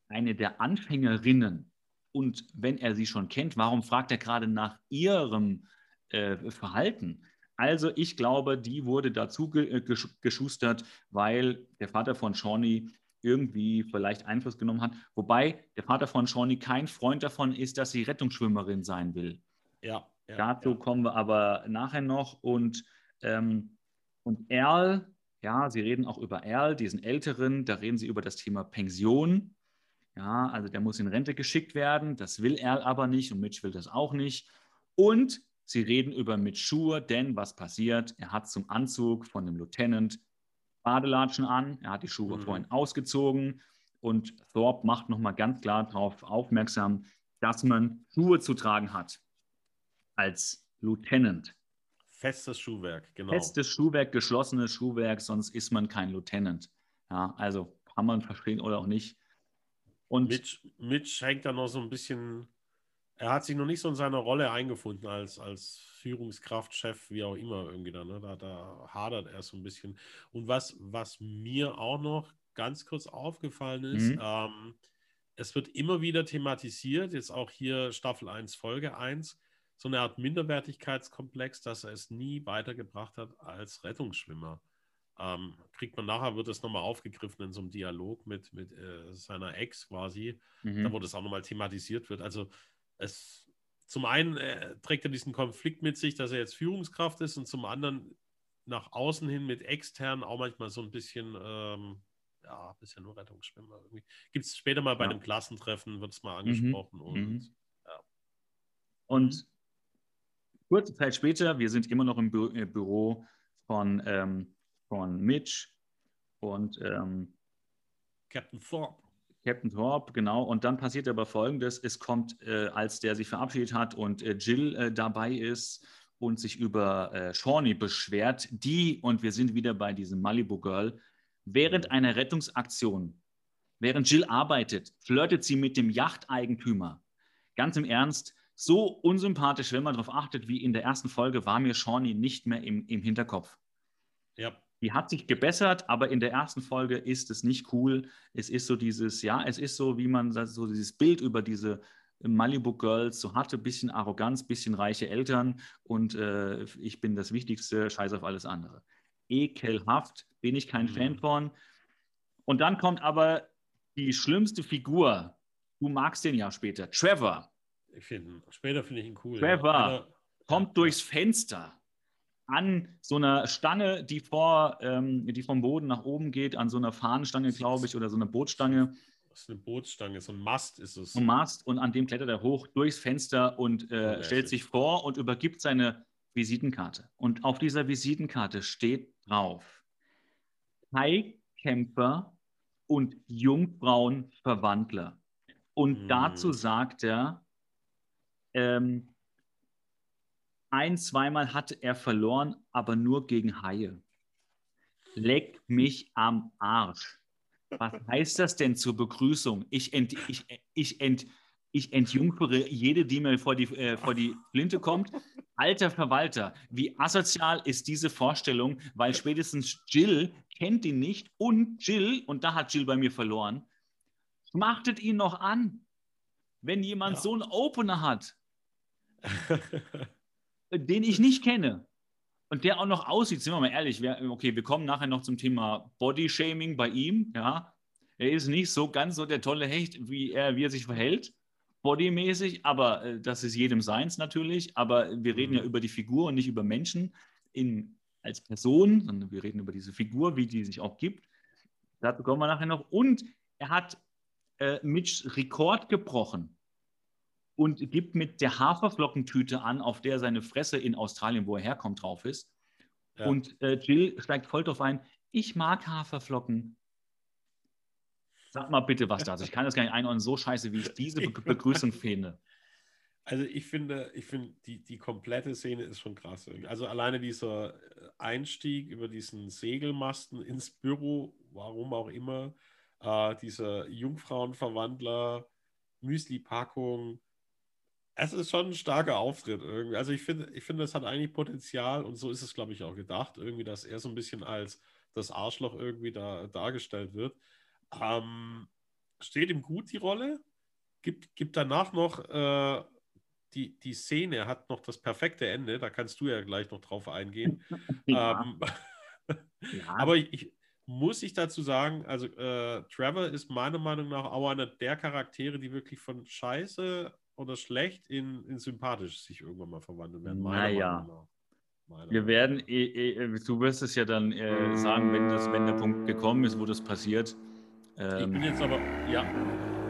eine der Anfängerinnen, und wenn er sie schon kennt, warum fragt er gerade nach ihrem äh, Verhalten? Also ich glaube, die wurde dazu äh, geschustert, weil der Vater von Shawnee irgendwie vielleicht Einfluss genommen hat. Wobei der Vater von Shawnee kein Freund davon ist, dass sie Rettungsschwimmerin sein will. Ja. ja Dazu ja. kommen wir aber nachher noch. Und, ähm, und Erl, ja, sie reden auch über Erl, diesen Älteren, da reden sie über das Thema Pension. Ja, also der muss in Rente geschickt werden. Das will Erl aber nicht und Mitch will das auch nicht. Und sie reden über Mitch Schur, denn was passiert? Er hat zum Anzug von dem Lieutenant Badelatschen an, er hat die Schuhe mhm. vorhin ausgezogen und Thorpe macht nochmal ganz klar darauf aufmerksam, dass man Schuhe zu tragen hat als Lieutenant. Festes Schuhwerk, genau. Festes Schuhwerk, geschlossenes Schuhwerk, sonst ist man kein Lieutenant. Ja, also kann man verstehen oder auch nicht. Und Mitch, Mitch hängt da noch so ein bisschen, er hat sich noch nicht so in seine Rolle eingefunden als, als Führungskraft, Chef, wie auch immer irgendwie da, ne? da, da hadert er so ein bisschen. Und was, was mir auch noch ganz kurz aufgefallen ist, mhm. ähm, es wird immer wieder thematisiert, jetzt auch hier Staffel 1, Folge 1, so eine Art Minderwertigkeitskomplex, dass er es nie weitergebracht hat als Rettungsschwimmer. Ähm, kriegt man nachher, wird es nochmal aufgegriffen in so einem Dialog mit, mit äh, seiner Ex quasi, mhm. da wo das auch nochmal thematisiert wird. Also es zum einen äh, trägt er diesen Konflikt mit sich, dass er jetzt Führungskraft ist und zum anderen nach außen hin mit extern auch manchmal so ein bisschen, ähm, ja, bisher nur Rettungsschwimmer. Gibt es später mal bei ja. einem Klassentreffen, wird es mal mhm. angesprochen. Mhm. Und, mhm. Ja. und kurze Zeit später, wir sind immer noch im Bü äh, Büro von ähm, von Mitch und ähm, Captain Thorpe. Captain Thorpe, genau. Und dann passiert aber Folgendes: Es kommt, äh, als der sich verabschiedet hat und äh, Jill äh, dabei ist und sich über äh, Shawnee beschwert, die, und wir sind wieder bei diesem Malibu Girl, während einer Rettungsaktion, während Jill arbeitet, flirtet sie mit dem Yachteigentümer. Ganz im Ernst, so unsympathisch, wenn man darauf achtet, wie in der ersten Folge, war mir Shawnee nicht mehr im, im Hinterkopf. Ja. Die hat sich gebessert, aber in der ersten Folge ist es nicht cool. Es ist so dieses, ja, es ist so, wie man so dieses Bild über diese Malibu Girls so hatte, bisschen Arroganz, bisschen reiche Eltern und äh, ich bin das Wichtigste, scheiß auf alles andere. Ekelhaft, bin ich kein mhm. Fan von. Und dann kommt aber die schlimmste Figur. Du magst den ja später. Trevor. Ich finde, später finde ich ihn cool. Trevor ja. kommt durchs Fenster an so einer Stange, die, vor, ähm, die vom Boden nach oben geht, an so einer Fahnenstange, glaube ich, oder so einer Bootstange. Das ist eine Bootstange, so ein Mast ist es. Ein Mast und an dem klettert er hoch durchs Fenster und äh, stellt sich vor und übergibt seine Visitenkarte. Und auf dieser Visitenkarte steht drauf: Thai-Kämpfer und Jungfrauenverwandler. Und hm. dazu sagt er, ähm, ein, zweimal hatte er verloren, aber nur gegen Haie. Leck mich am Arsch. Was heißt das denn zur Begrüßung? Ich, ent, ich, ich, ent, ich entjungfere jede, die mir vor die, äh, vor die Flinte kommt. Alter Verwalter, wie asozial ist diese Vorstellung, weil spätestens Jill kennt ihn nicht und Jill, und da hat Jill bei mir verloren, schmachtet ihn noch an. Wenn jemand ja. so einen Opener hat. den ich nicht kenne und der auch noch aussieht, sind wir mal ehrlich, wir, okay, wir kommen nachher noch zum Thema Bodyshaming bei ihm, ja. Er ist nicht so ganz so der tolle Hecht, wie er, wie er sich verhält, bodymäßig, aber äh, das ist jedem seins natürlich. Aber wir reden mhm. ja über die Figur und nicht über Menschen in, als Person, sondern wir reden über diese Figur, wie die sich auch gibt. Dazu kommen wir nachher noch. Und er hat äh, Mitchs Rekord gebrochen und gibt mit der Haferflockentüte an, auf der seine Fresse in Australien, wo er herkommt, drauf ist. Ja. Und äh, Jill steigt voll drauf ein. Ich mag Haferflocken. Sag mal bitte was da. Also ich kann das gar nicht einordnen, so scheiße, wie ich diese Be Begrüßung finde. Also ich finde, ich finde, die, die komplette Szene ist schon krass. Also alleine dieser Einstieg über diesen Segelmasten ins Büro, warum auch immer, äh, dieser Jungfrauenverwandler, Müsli-Packung, es ist schon ein starker Auftritt irgendwie. Also ich finde, ich finde, es hat eigentlich Potenzial und so ist es, glaube ich, auch gedacht, irgendwie, dass er so ein bisschen als das Arschloch irgendwie da dargestellt wird. Ähm, steht ihm gut die Rolle, gibt, gibt danach noch äh, die, die Szene, hat noch das perfekte Ende, da kannst du ja gleich noch drauf eingehen. Ja. Ähm, ja. Aber ich, ich, muss ich dazu sagen, also äh, Trevor ist meiner Meinung nach auch einer der Charaktere, die wirklich von Scheiße oder schlecht in, in sympathisch sich irgendwann mal verwandeln werden. Naja. Wir werden, eh, eh, du wirst es ja dann äh, sagen, wenn, das, wenn der Punkt gekommen ist, wo das passiert. Ähm, ich bin jetzt aber, ja.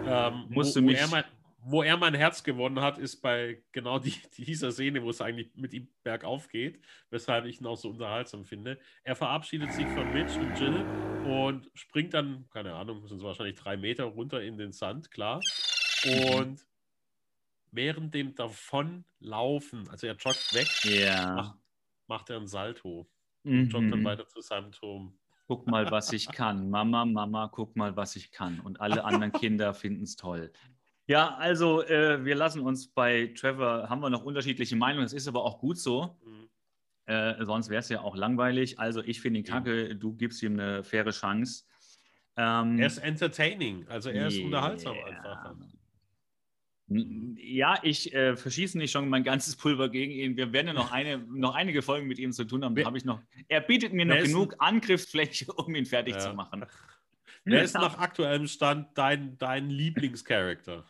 Ähm, musst wo, du mich, wo er, mein, wo, er mein, Herz gewonnen hat, ist bei genau die, dieser Szene, wo es eigentlich mit ihm bergauf geht, weshalb ich ihn auch so unterhaltsam finde. Er verabschiedet sich von Mitch und Jill und springt dann, keine Ahnung, sind es wahrscheinlich drei Meter runter in den Sand, klar. Und während dem Davonlaufen, also er joggt weg, ja. macht er ein Salto und joggt dann Mhm. weiter zu seinem Turm. Guck mal, was ich kann. Mama, Mama, guck mal, was ich kann. Und alle anderen Kinder finden es toll. Ja, also äh, wir lassen uns bei Trevor, haben wir noch unterschiedliche Meinungen. Das ist aber auch gut so. Mhm. Äh, sonst wäre es ja auch langweilig. Also ich finde ihn kacke, du gibst ihm eine faire Chance. Ähm, Er ist entertaining, also er ist yeah. unterhaltsam einfach. Ja, ich äh, verschieße nicht schon mein ganzes Pulver gegen ihn. Wir werden ja noch, eine, noch einige Folgen mit ihm zu tun haben. Da habe ich noch. Er bietet mir noch genug Angriffsfläche, um ihn fertig Ja. zu machen. Wer ist nach aktuellem Stand dein, dein Lieblingscharakter?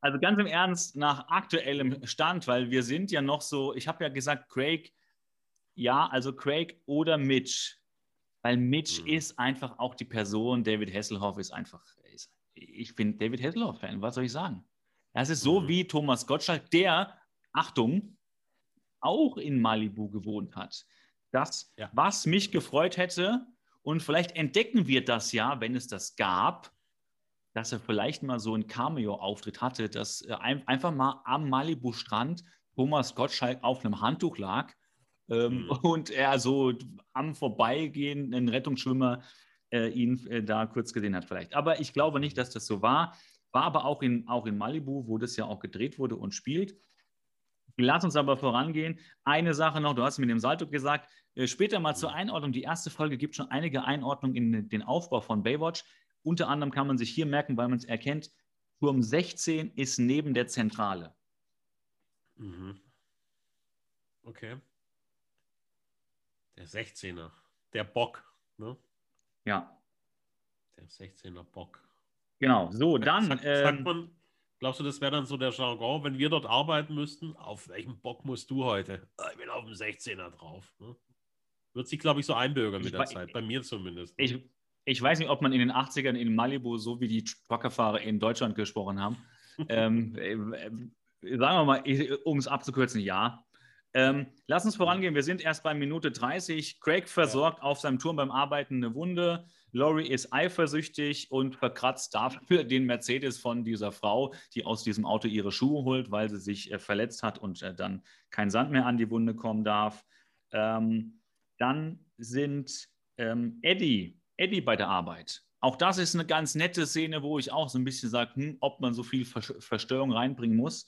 Also ganz im Ernst, nach aktuellem Stand, weil wir sind ja noch so, ich habe ja gesagt, Craig, ja, also Craig oder Mitch. Weil Mitch Mhm. ist einfach auch die Person, David Hasselhoff ist einfach, ich bin David Hasselhoff-Fan, was soll ich sagen? Das ist so Mhm. wie Thomas Gottschalk, der, Achtung, auch in Malibu gewohnt hat. Das, Ja. was mich gefreut hätte, und vielleicht entdecken wir das ja, wenn es das gab, dass er vielleicht mal so einen Cameo-Auftritt hatte, dass äh, ein, einfach mal am Malibu-Strand Thomas Gottschalk auf einem Handtuch lag ähm, Mhm. und er so am Vorbeigehen, ein Rettungsschwimmer, äh, ihn äh, da kurz gesehen hat vielleicht. Aber ich glaube nicht, dass das so war. War aber auch in, auch in Malibu, wo das ja auch gedreht wurde und spielt. Lass uns aber vorangehen. Eine Sache noch, du hast mit dem Salto gesagt, äh, später mal zur Einordnung. Die erste Folge gibt schon einige Einordnungen in den Aufbau von Baywatch. Unter anderem kann man sich hier merken, weil man es erkennt, Turm 16 ist neben der Zentrale. Mhm. Okay. Der 16er. Der Bock. Ne? Ja, Der 16er Bock. Genau. So, dann. Sagt, sagt ähm, man, glaubst du, das wäre dann so der Jargon, wenn wir dort arbeiten müssten? Auf welchem Bock musst du heute? Ah, Ich bin auf dem 16er drauf. Ne? Wird sich, glaube ich, so einbürgern mit der Zeit. Bei mir zumindest. ne? ich, ich weiß nicht, ob man in den 80ern in Malibu so wie die Truckerfahrer in Deutschland gesprochen haben. ähm, äh, äh, sagen wir mal, um es abzukürzen, ja. Ähm, lass uns vorangehen. Wir sind erst bei Minute 30. Craig versorgt auf seinem Turm beim Arbeiten eine Wunde. Laurie ist eifersüchtig und verkratzt dafür den Mercedes von dieser Frau, die aus diesem Auto ihre Schuhe holt, weil sie sich äh, verletzt hat und äh, dann kein Sand mehr an die Wunde kommen darf. Ähm, dann sind ähm, Eddie, Eddie bei der Arbeit. Auch das ist eine ganz nette Szene, wo ich auch so ein bisschen sage, hm, ob man so viel Ver- Verstörung reinbringen muss.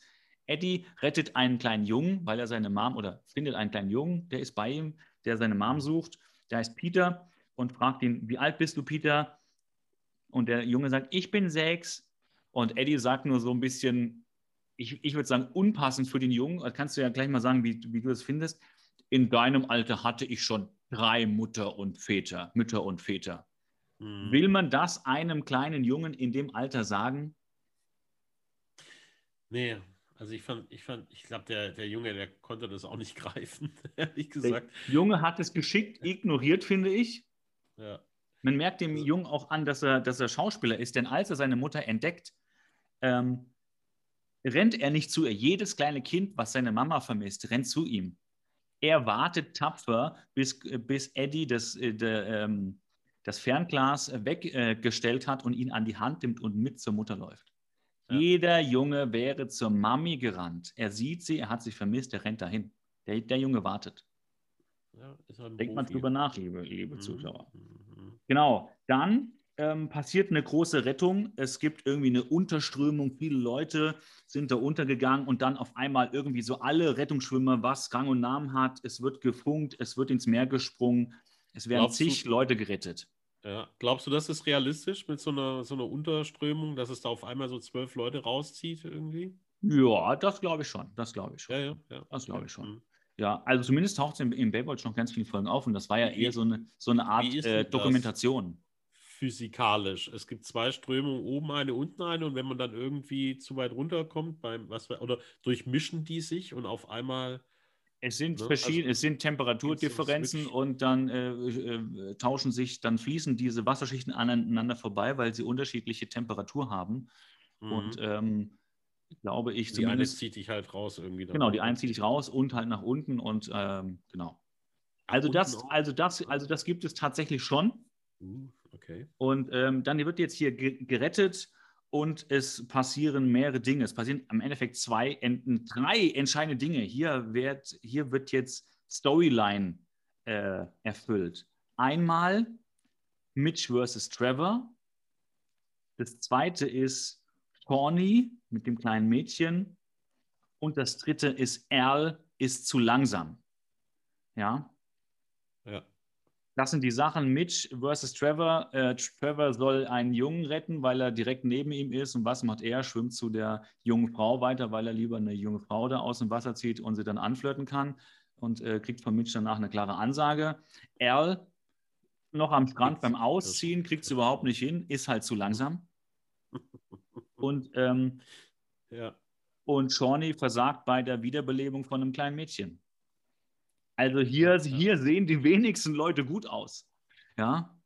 Eddie rettet einen kleinen Jungen, weil er seine Mom oder findet einen kleinen Jungen, der ist bei ihm, der seine Mom sucht. Der heißt Peter und fragt ihn, wie alt bist du, Peter? Und der Junge sagt, ich bin sechs. Und Eddie sagt nur so ein bisschen, ich, ich würde sagen, unpassend für den Jungen. Das kannst du ja gleich mal sagen, wie, wie du das findest. In deinem Alter hatte ich schon drei Mutter und Väter, Mütter und Väter. Mhm. Will man das einem kleinen Jungen in dem Alter sagen? Nee, also ich fand, ich fand, ich glaube, der, der Junge, der konnte das auch nicht greifen, ehrlich gesagt. Der Junge hat es geschickt ignoriert, finde ich. Ja. Man merkt dem Also- Jungen auch an, dass er, dass er Schauspieler ist, denn als er seine Mutter entdeckt, ähm, rennt er nicht zu ihr. Jedes kleine Kind, was seine Mama vermisst, rennt zu ihm. Er wartet tapfer, bis, bis Eddie das, äh, der, ähm, das Fernglas weggestellt hat und ihn an die Hand nimmt und mit zur Mutter läuft. Ja. Jeder Junge wäre zur Mami gerannt. Er sieht sie, er hat sie vermisst, er rennt dahin. Der, der Junge wartet. ja halt Denkt mal Profi. drüber nach, liebe, liebe Mhm, Zuschauer. mhm. Genau, dann ähm, passiert eine große Rettung. Es gibt irgendwie eine Unterströmung, viele Leute sind da untergegangen und dann auf einmal irgendwie so alle Rettungsschwimmer, was Rang und Namen hat. Es wird gefunkt, es wird ins Meer gesprungen, es werden Glaubst du- zig Leute gerettet. Ja. Glaubst du, das ist realistisch mit so einer, so einer Unterströmung, dass es da auf einmal so zwölf Leute rauszieht irgendwie? Ja, das glaube ich schon. Das glaube ich schon. Ja, ja, ja. Das glaube ich schon. Mhm. Ja, also zumindest taucht es in, in Baywatch noch ganz viele Folgen auf und das war ja Wie- eher so eine, so eine Art äh? Dokumentation. Physikalisch. Es gibt zwei Strömungen, oben eine, unten eine, und wenn man dann irgendwie zu weit runterkommt, beim, was, oder durchmischen die sich und auf einmal. Es sind Ne? verschiedene, Also, es sind Temperaturdifferenzen und dann äh, äh, tauschen sich, dann fließen diese Wasserschichten aneinander vorbei, weil sie unterschiedliche Temperatur haben. Und Mhm. ähm, glaube ich die eine zieht dich halt raus irgendwie. Genau, auch, die ne? eine zieht dich raus und halt nach unten und ähm, genau. Also unten das, auch? also das, also das gibt es tatsächlich schon. Uh, okay. Und ähm, dann wird jetzt hier ge gerettet und es passieren mehrere Dinge. Es passieren am Endeffekt zwei, drei entscheidende Dinge. Hier wird, hier wird jetzt Storyline äh, erfüllt. Einmal Mitch versus Trevor. Das zweite ist Tawny mit dem kleinen Mädchen. Und das dritte ist Al ist zu langsam. Ja. Das sind die Sachen. Mitch versus Trevor. Äh, Trevor soll einen Jungen retten, weil er direkt neben ihm ist. Und was macht er? Schwimmt zu der jungen Frau weiter, weil er lieber eine junge Frau da aus dem Wasser zieht und sie dann anflirten kann. Und äh, kriegt von Mitch danach eine klare Ansage. Al noch am Strand beim Ausziehen, kriegt es überhaupt nicht hin, ist halt zu langsam. Und, ähm, ja. und Shawnee versagt bei der Wiederbelebung von einem kleinen Mädchen. Also hier, hier sehen die wenigsten Leute gut aus. Ja.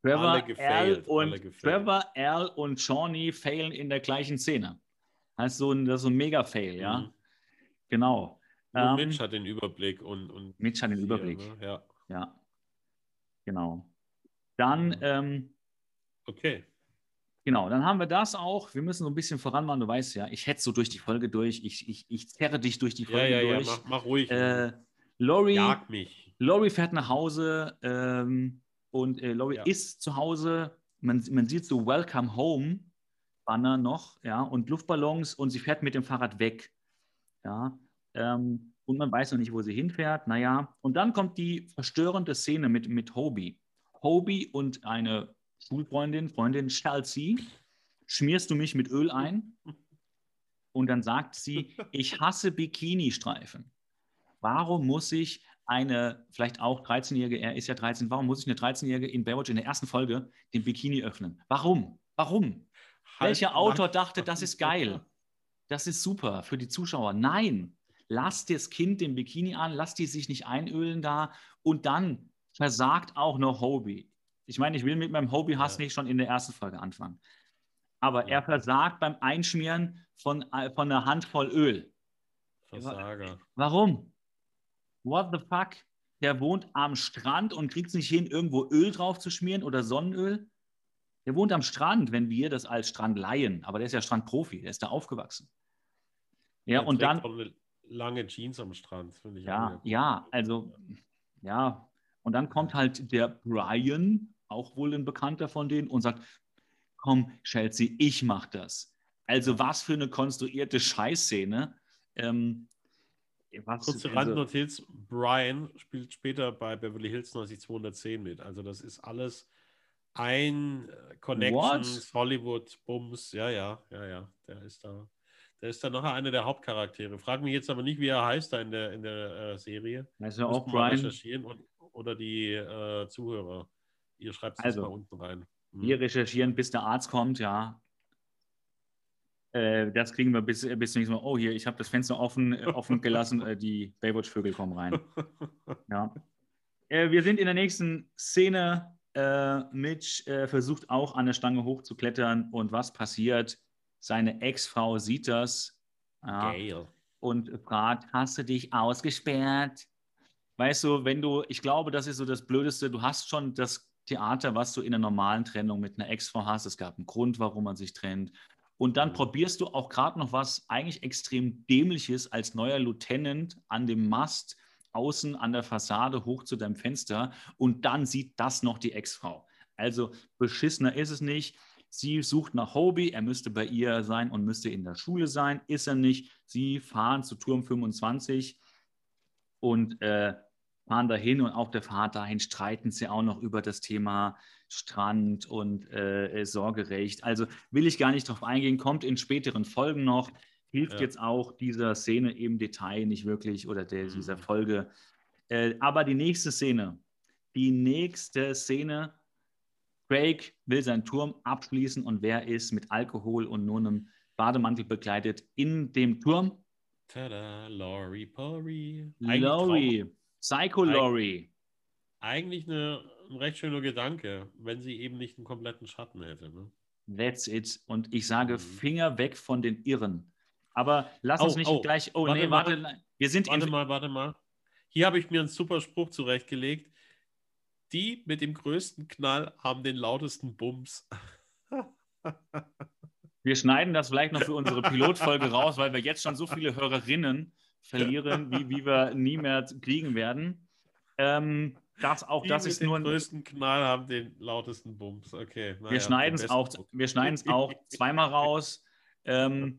Trevor, Al und, Trevor, Al und Shawnee failen in der gleichen Szene. Das ist so ein, das ist so ein Mega-Fail, ja. Mhm. Genau. Nur ähm, Mitch hat den Überblick und, und Mitch hat den hier, Überblick. Ne? Ja. ja. Genau. Dann. Ähm, okay. Genau, dann haben wir das auch. Wir müssen so ein bisschen voranmachen. Du weißt ja, ich hetze so durch die Folge durch. Ich, ich, ich zerre dich durch die Folge ja, ja, durch. Ja, mach, mach ruhig. Äh, Lori, Jag mich. Lori fährt nach Hause ähm, und äh, Lori ja. ist zu Hause. Man, man sieht so Welcome Home Banner noch, ja, und Luftballons und sie fährt mit dem Fahrrad weg. Ja, ähm, und man weiß noch nicht, wo sie hinfährt. Naja, und dann kommt die verstörende Szene mit, mit Hobie. Hobie und eine Schulfreundin, Freundin Chelsea, schmierst du mich mit Öl ein? Und dann sagt sie, ich hasse Bikini-Streifen. Warum muss ich eine, vielleicht auch 13-Jährige, er ist ja 13, warum muss ich eine 13-Jährige in Baywatch in der ersten Folge den Bikini öffnen? Warum? Warum? Halt Welcher Autor dachte, das ist geil? Das ist super für die Zuschauer. Nein, lass das Kind den Bikini an, lass die sich nicht einölen da und dann versagt auch noch Hobie. Ich meine, ich will mit meinem Hobie-Hass ja. nicht schon in der ersten Folge anfangen. Aber er versagt beim Einschmieren von, äh, von einer Handvoll Öl. Versager. Warum? What the fuck? Der wohnt am Strand und kriegt es nicht hin, irgendwo Öl drauf zu schmieren oder Sonnenöl. Der wohnt am Strand, wenn wir das als Strand leihen. Aber der ist ja Strandprofi, der ist da aufgewachsen. Ja, der und dann lange Jeans am Strand, finde ich. Ja, ja, also, ja. Und dann kommt halt der Brian, auch wohl ein Bekannter von denen, und sagt: Komm, Chelsea, ich mach das. Also, was für eine konstruierte Scheißszene. Ähm, was, Kurze also, Randnotiz: Brian spielt später bei Beverly Hills 90210 mit. Also, das ist alles ein äh, Connections, Hollywood, Bums. Ja, ja, ja, ja. Der ist da. Der ist dann nachher einer der Hauptcharaktere. Frag mich jetzt aber nicht, wie er heißt da in der, in der äh, Serie. Also auch Brian. recherchieren und, oder die äh, Zuhörer. Ihr schreibt es also, mal unten rein. Hm. Wir recherchieren, bis der Arzt kommt, ja. Äh, das kriegen wir bis, bis nächstes Mal. Oh, hier, ich habe das Fenster offen, äh, offen gelassen. Äh, die Baywatch-Vögel kommen rein. Ja. Äh, wir sind in der nächsten Szene. Mitch versucht auch an der Stange hochzuklettern. Und was passiert? Seine Ex-Frau sieht das ja, und fragt, hast du dich ausgesperrt? Weißt du, wenn du, ich glaube, das ist so das Blödeste, du hast schon das Theater, was du in einer normalen Trennung mit einer Ex-Frau hast. Es gab einen Grund, warum man sich trennt. Und dann mhm. probierst du auch gerade noch was eigentlich extrem dämliches als neuer Lieutenant an dem Mast außen an der Fassade hoch zu deinem Fenster und dann sieht das noch die Ex-Frau. Also beschissener ist es nicht. Sie sucht nach Hobie, er müsste bei ihr sein und müsste in der Schule sein, ist er nicht. Sie fahren zu Turm 25 und äh, fahren dahin und auf der Fahrt dahin streiten sie auch noch über das Thema Strand und äh, Sorgerecht. Also will ich gar nicht drauf eingehen, kommt in späteren Folgen noch, hilft ja. jetzt auch dieser Szene im Detail nicht wirklich oder der, dieser mhm. Folge. Äh, aber die nächste Szene, die nächste Szene Craig will seinen Turm abschließen und wer ist mit Alkohol und nur einem Bademantel begleitet in dem Turm? Tada, Laurie Porry. Laurie, Psycho Laurie. Eigentlich eine, ein recht schöner Gedanke, wenn sie eben nicht einen kompletten Schatten hätte. Ne? That's it. Und ich sage, mhm. Finger weg von den Irren. Aber lass oh, uns nicht oh. gleich. Oh, warte, nee, warte. warte. Wir sind warte mal, warte mal. Hier habe ich mir einen super Spruch zurechtgelegt die mit dem größten Knall haben den lautesten Bums. Wir schneiden das vielleicht noch für unsere Pilotfolge raus, weil wir jetzt schon so viele Hörerinnen verlieren, wie, wie wir nie mehr kriegen werden. Ähm, das auch, Die das ist den nur ein, größten Knall haben den lautesten Bums. Okay. wir schneiden es auch, wir schneiden es auch zweimal raus. Ähm,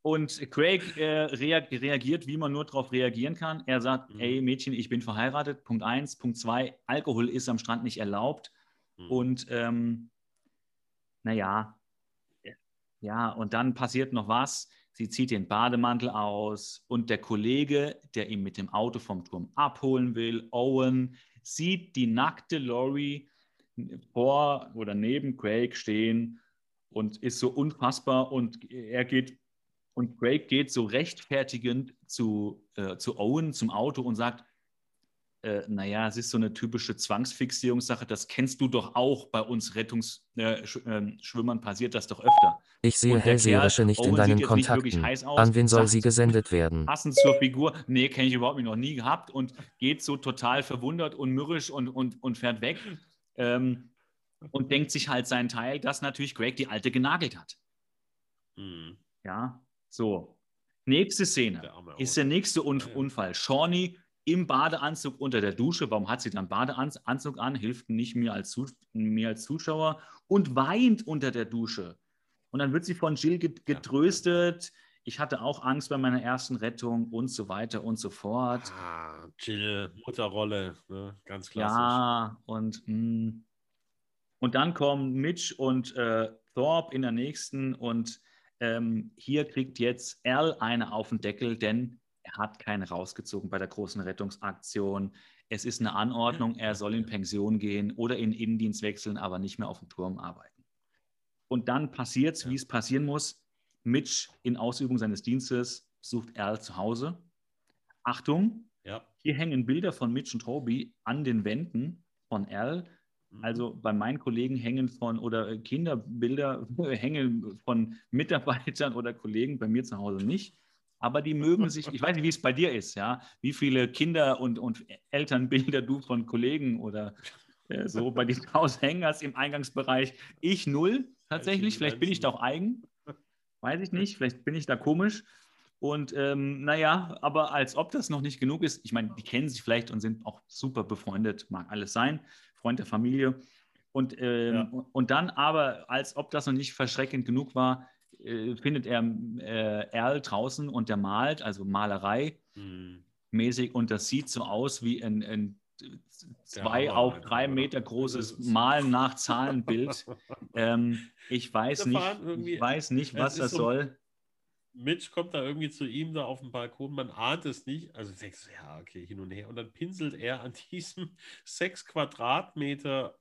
und Craig äh, rea reagiert, wie man nur darauf reagieren kann. Er sagt, Mhm. ey Mädchen, ich bin verheiratet. Punkt eins. Punkt zwei, Alkohol ist am Strand nicht erlaubt. Mhm. Und ähm, naja, ja, und dann passiert noch was. Sie zieht den Bademantel aus und der Kollege, der ihn mit dem Auto vom Turm abholen will, Owen, sieht die nackte Lori vor oder neben Craig stehen und ist so unfassbar und er geht und Craig geht so rechtfertigend zu, äh, zu Owen zum Auto und sagt, äh, naja, es ist so eine typische Zwangsfixierungssache, das kennst du doch auch bei uns Rettungsschwimmern, passiert das doch öfter. Ich sehe Hellseherische nicht in deinen Kontakten. heiß aus, An wen soll sie gesendet werden? Passend zur Figur, nee, kenne ich überhaupt noch nie gehabt und geht so total verwundert und mürrisch und, und, und fährt weg ähm, und denkt sich halt seinen Teil, dass natürlich Greg die Alte genagelt hat. Mhm. Ja, so. Nächste Szene Der ist der nächste Un ja. Unfall. Shawnee im Badeanzug unter der Dusche. Warum hat sie dann Badeanzug an? Hilft nicht mir als, mir als Zuschauer und weint unter der Dusche. Und dann wird sie von Jill get getröstet. Ich hatte auch Angst bei meiner ersten Rettung und so weiter und so fort. Ah, Jill, Mutterrolle, ne? ganz klassisch. Ja, und, mh. und dann kommen Mitch und äh, Thorpe in der nächsten und ähm, hier kriegt jetzt Al eine auf den Deckel, denn er hat keine rausgezogen bei der großen Rettungsaktion. Es ist eine Anordnung, er soll in Pension gehen oder in Innendienst wechseln, aber nicht mehr auf dem Turm arbeiten. Und dann passiert es, wie es passieren muss. Mitch in Ausübung seines Dienstes sucht Al zu Hause. Achtung, Ja. hier hängen Bilder von Mitch und Toby an den Wänden von Al. Mhm. Also bei meinen Kollegen hängen von oder äh, Kinderbilder hängen von Mitarbeitern oder Kollegen, bei mir zu Hause nicht. Aber die mögen sich, ich weiß nicht, wie es bei dir ist, ja, wie viele Kinder und, und Elternbilder du von Kollegen oder äh, so bei dir zu Hause hängen hast im Eingangsbereich. Ich null tatsächlich, vielleicht bin ich da auch eigen, weiß ich nicht, vielleicht bin ich da komisch. Und ähm, naja, aber als ob das noch nicht genug ist, ich meine, die kennen sich vielleicht und sind auch super befreundet, mag alles sein, Freund der Familie. Und, ähm, Ja. und dann aber, als ob das noch nicht verschreckend genug war, äh, findet er äh, Erl draußen und der malt, also Malerei Mhm. mäßig und das sieht so aus wie ein, ein zwei Hammer auf drei? Meter großes Malen nach Zahlenbild. ähm, ich weiß nicht, ich weiß nicht, was das so- soll. Mitch kommt da irgendwie zu ihm da auf dem Balkon, man ahnt es nicht. Also denkst du, ja, okay, hin und her. Und dann pinselt er an diesem sechs Quadratmeter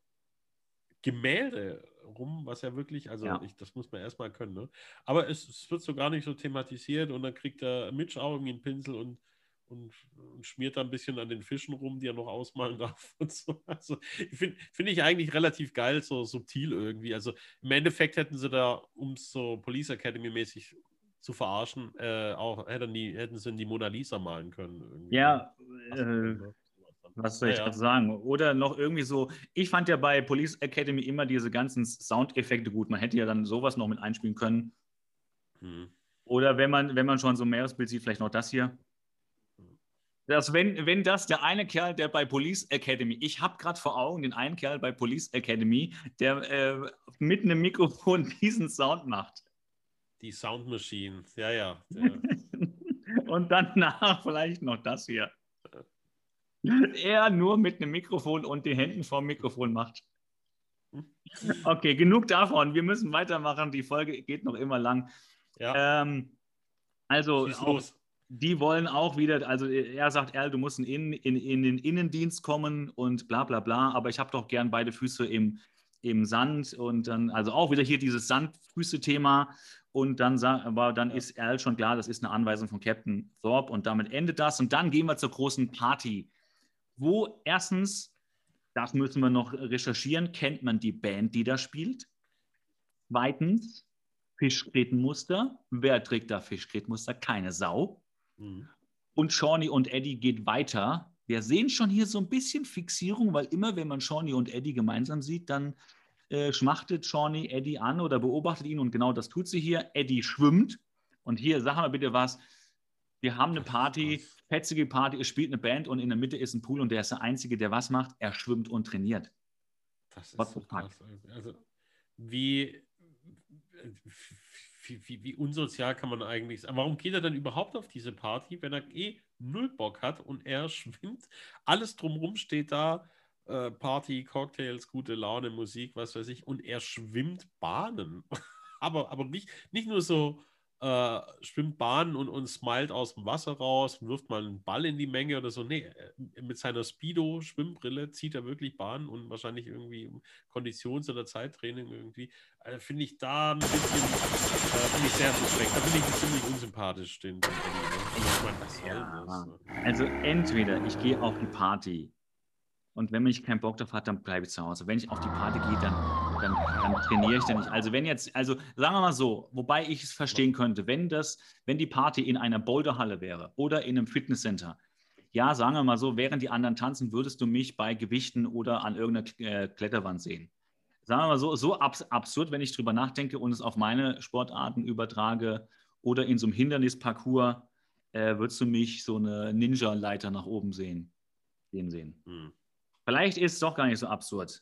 Gemälde rum, was ja wirklich, also Ja. ich, das muss man erstmal können, ne? Aber es, es wird so gar nicht so thematisiert und dann kriegt der Mitch auch irgendwie einen Pinsel und, und, und schmiert da ein bisschen an den Fischen rum, die er noch ausmalen darf und so. Also finde find ich eigentlich relativ geil, so subtil irgendwie. Also im Endeffekt hätten sie da, um es so Police Academy mäßig zu verarschen, äh, auch hätten, die, hätten sie die Mona Lisa malen können. Irgendwie. Ja, Was, äh? Was soll ich Ja, ja. sagen? Oder noch irgendwie so, ich fand ja bei Police Academy immer diese ganzen Soundeffekte gut. Man hätte ja dann sowas noch mit einspielen können. Hm. Oder wenn man, wenn man schon so ein Meeresbild sieht, vielleicht noch das hier. Das, wenn, wenn das der eine Kerl, der bei Police Academy, ich habe gerade vor Augen den einen Kerl bei Police Academy, der äh, mit einem Mikrofon diesen Sound macht. Die Sound Machine, ja, ja. Und danach vielleicht noch das hier. Er nur mit einem Mikrofon und die Händen vorm Mikrofon macht. Okay, genug davon. Wir müssen weitermachen. Die Folge geht noch immer lang. ja, Ähm, also, auch, die wollen auch wieder, also er sagt, Erl, du musst in, in, in, den Innendienst kommen und bla bla bla, aber ich habe doch gern beide Füße im, im Sand und dann, also auch wieder hier dieses Sandfüße-Thema und dann, aber dann ist Erl schon klar, das ist eine Anweisung von Captain Thorpe und damit endet das und dann gehen wir zur großen Party, wo erstens, das müssen wir noch recherchieren, kennt man die Band, die da spielt. Zweitens, Fischgrätenmuster. Wer trägt da Fischgrätenmuster? Keine Sau. Hm. Und Shawnee und Eddie geht weiter. Wir sehen schon hier so ein bisschen Fixierung, weil immer, wenn man Shawnee und Eddie gemeinsam sieht, dann äh, schmachtet Shawnee Eddie an oder beobachtet ihn und genau das tut sie hier. Eddie schwimmt. Und hier, sag mal bitte was. Wir haben eine Party, fetzige Party, es spielt eine Band und in der Mitte ist ein Pool und der ist der Einzige, der was macht. Er schwimmt und trainiert. Das ist so krass. Also, wie, wie, wie, wie, unsozial kann man eigentlich sein? Warum geht er dann überhaupt auf diese Party, wenn er eh null Bock hat und er schwimmt? Alles drumherum steht da. Äh, Party, Cocktails, gute Laune, Musik, was weiß ich. Und er schwimmt Bahnen. aber, aber nicht, nicht nur so äh, schwimmt Bahnen und, und smilet aus dem Wasser raus, wirft mal einen Ball in die Menge oder so. Nee, äh, mit seiner Speedo-Schwimmbrille zieht er wirklich Bahnen und wahrscheinlich irgendwie Konditions- oder Zeittraining irgendwie. Also finde ich da ein bisschen, äh, finde ich sehr suspekt. Da finde ich ziemlich unsympathisch, den, den Eddie. Ne? ja. Also entweder ich gehe auf die Party und wenn mich keinen Bock drauf hat, dann bleibe ich zu Hause. Wenn ich auf die Party gehe, dann, dann, dann trainiere ich da nicht. Also wenn jetzt, also sagen wir mal so, wobei ich es verstehen könnte, wenn das, wenn die Party in einer Boulderhalle wäre oder in einem Fitnesscenter, ja, sagen wir mal so, während die anderen tanzen, würdest du mich bei Gewichten oder an irgendeiner äh, Kletterwand sehen. Sagen wir mal so, so abs absurd, wenn ich drüber nachdenke und es auf meine Sportarten übertrage oder in so einem Hindernisparcours, äh, würdest du mich so eine Ninja-Leiter nach oben sehen. Sehen sehen. Hm. Vielleicht ist es doch gar nicht so absurd.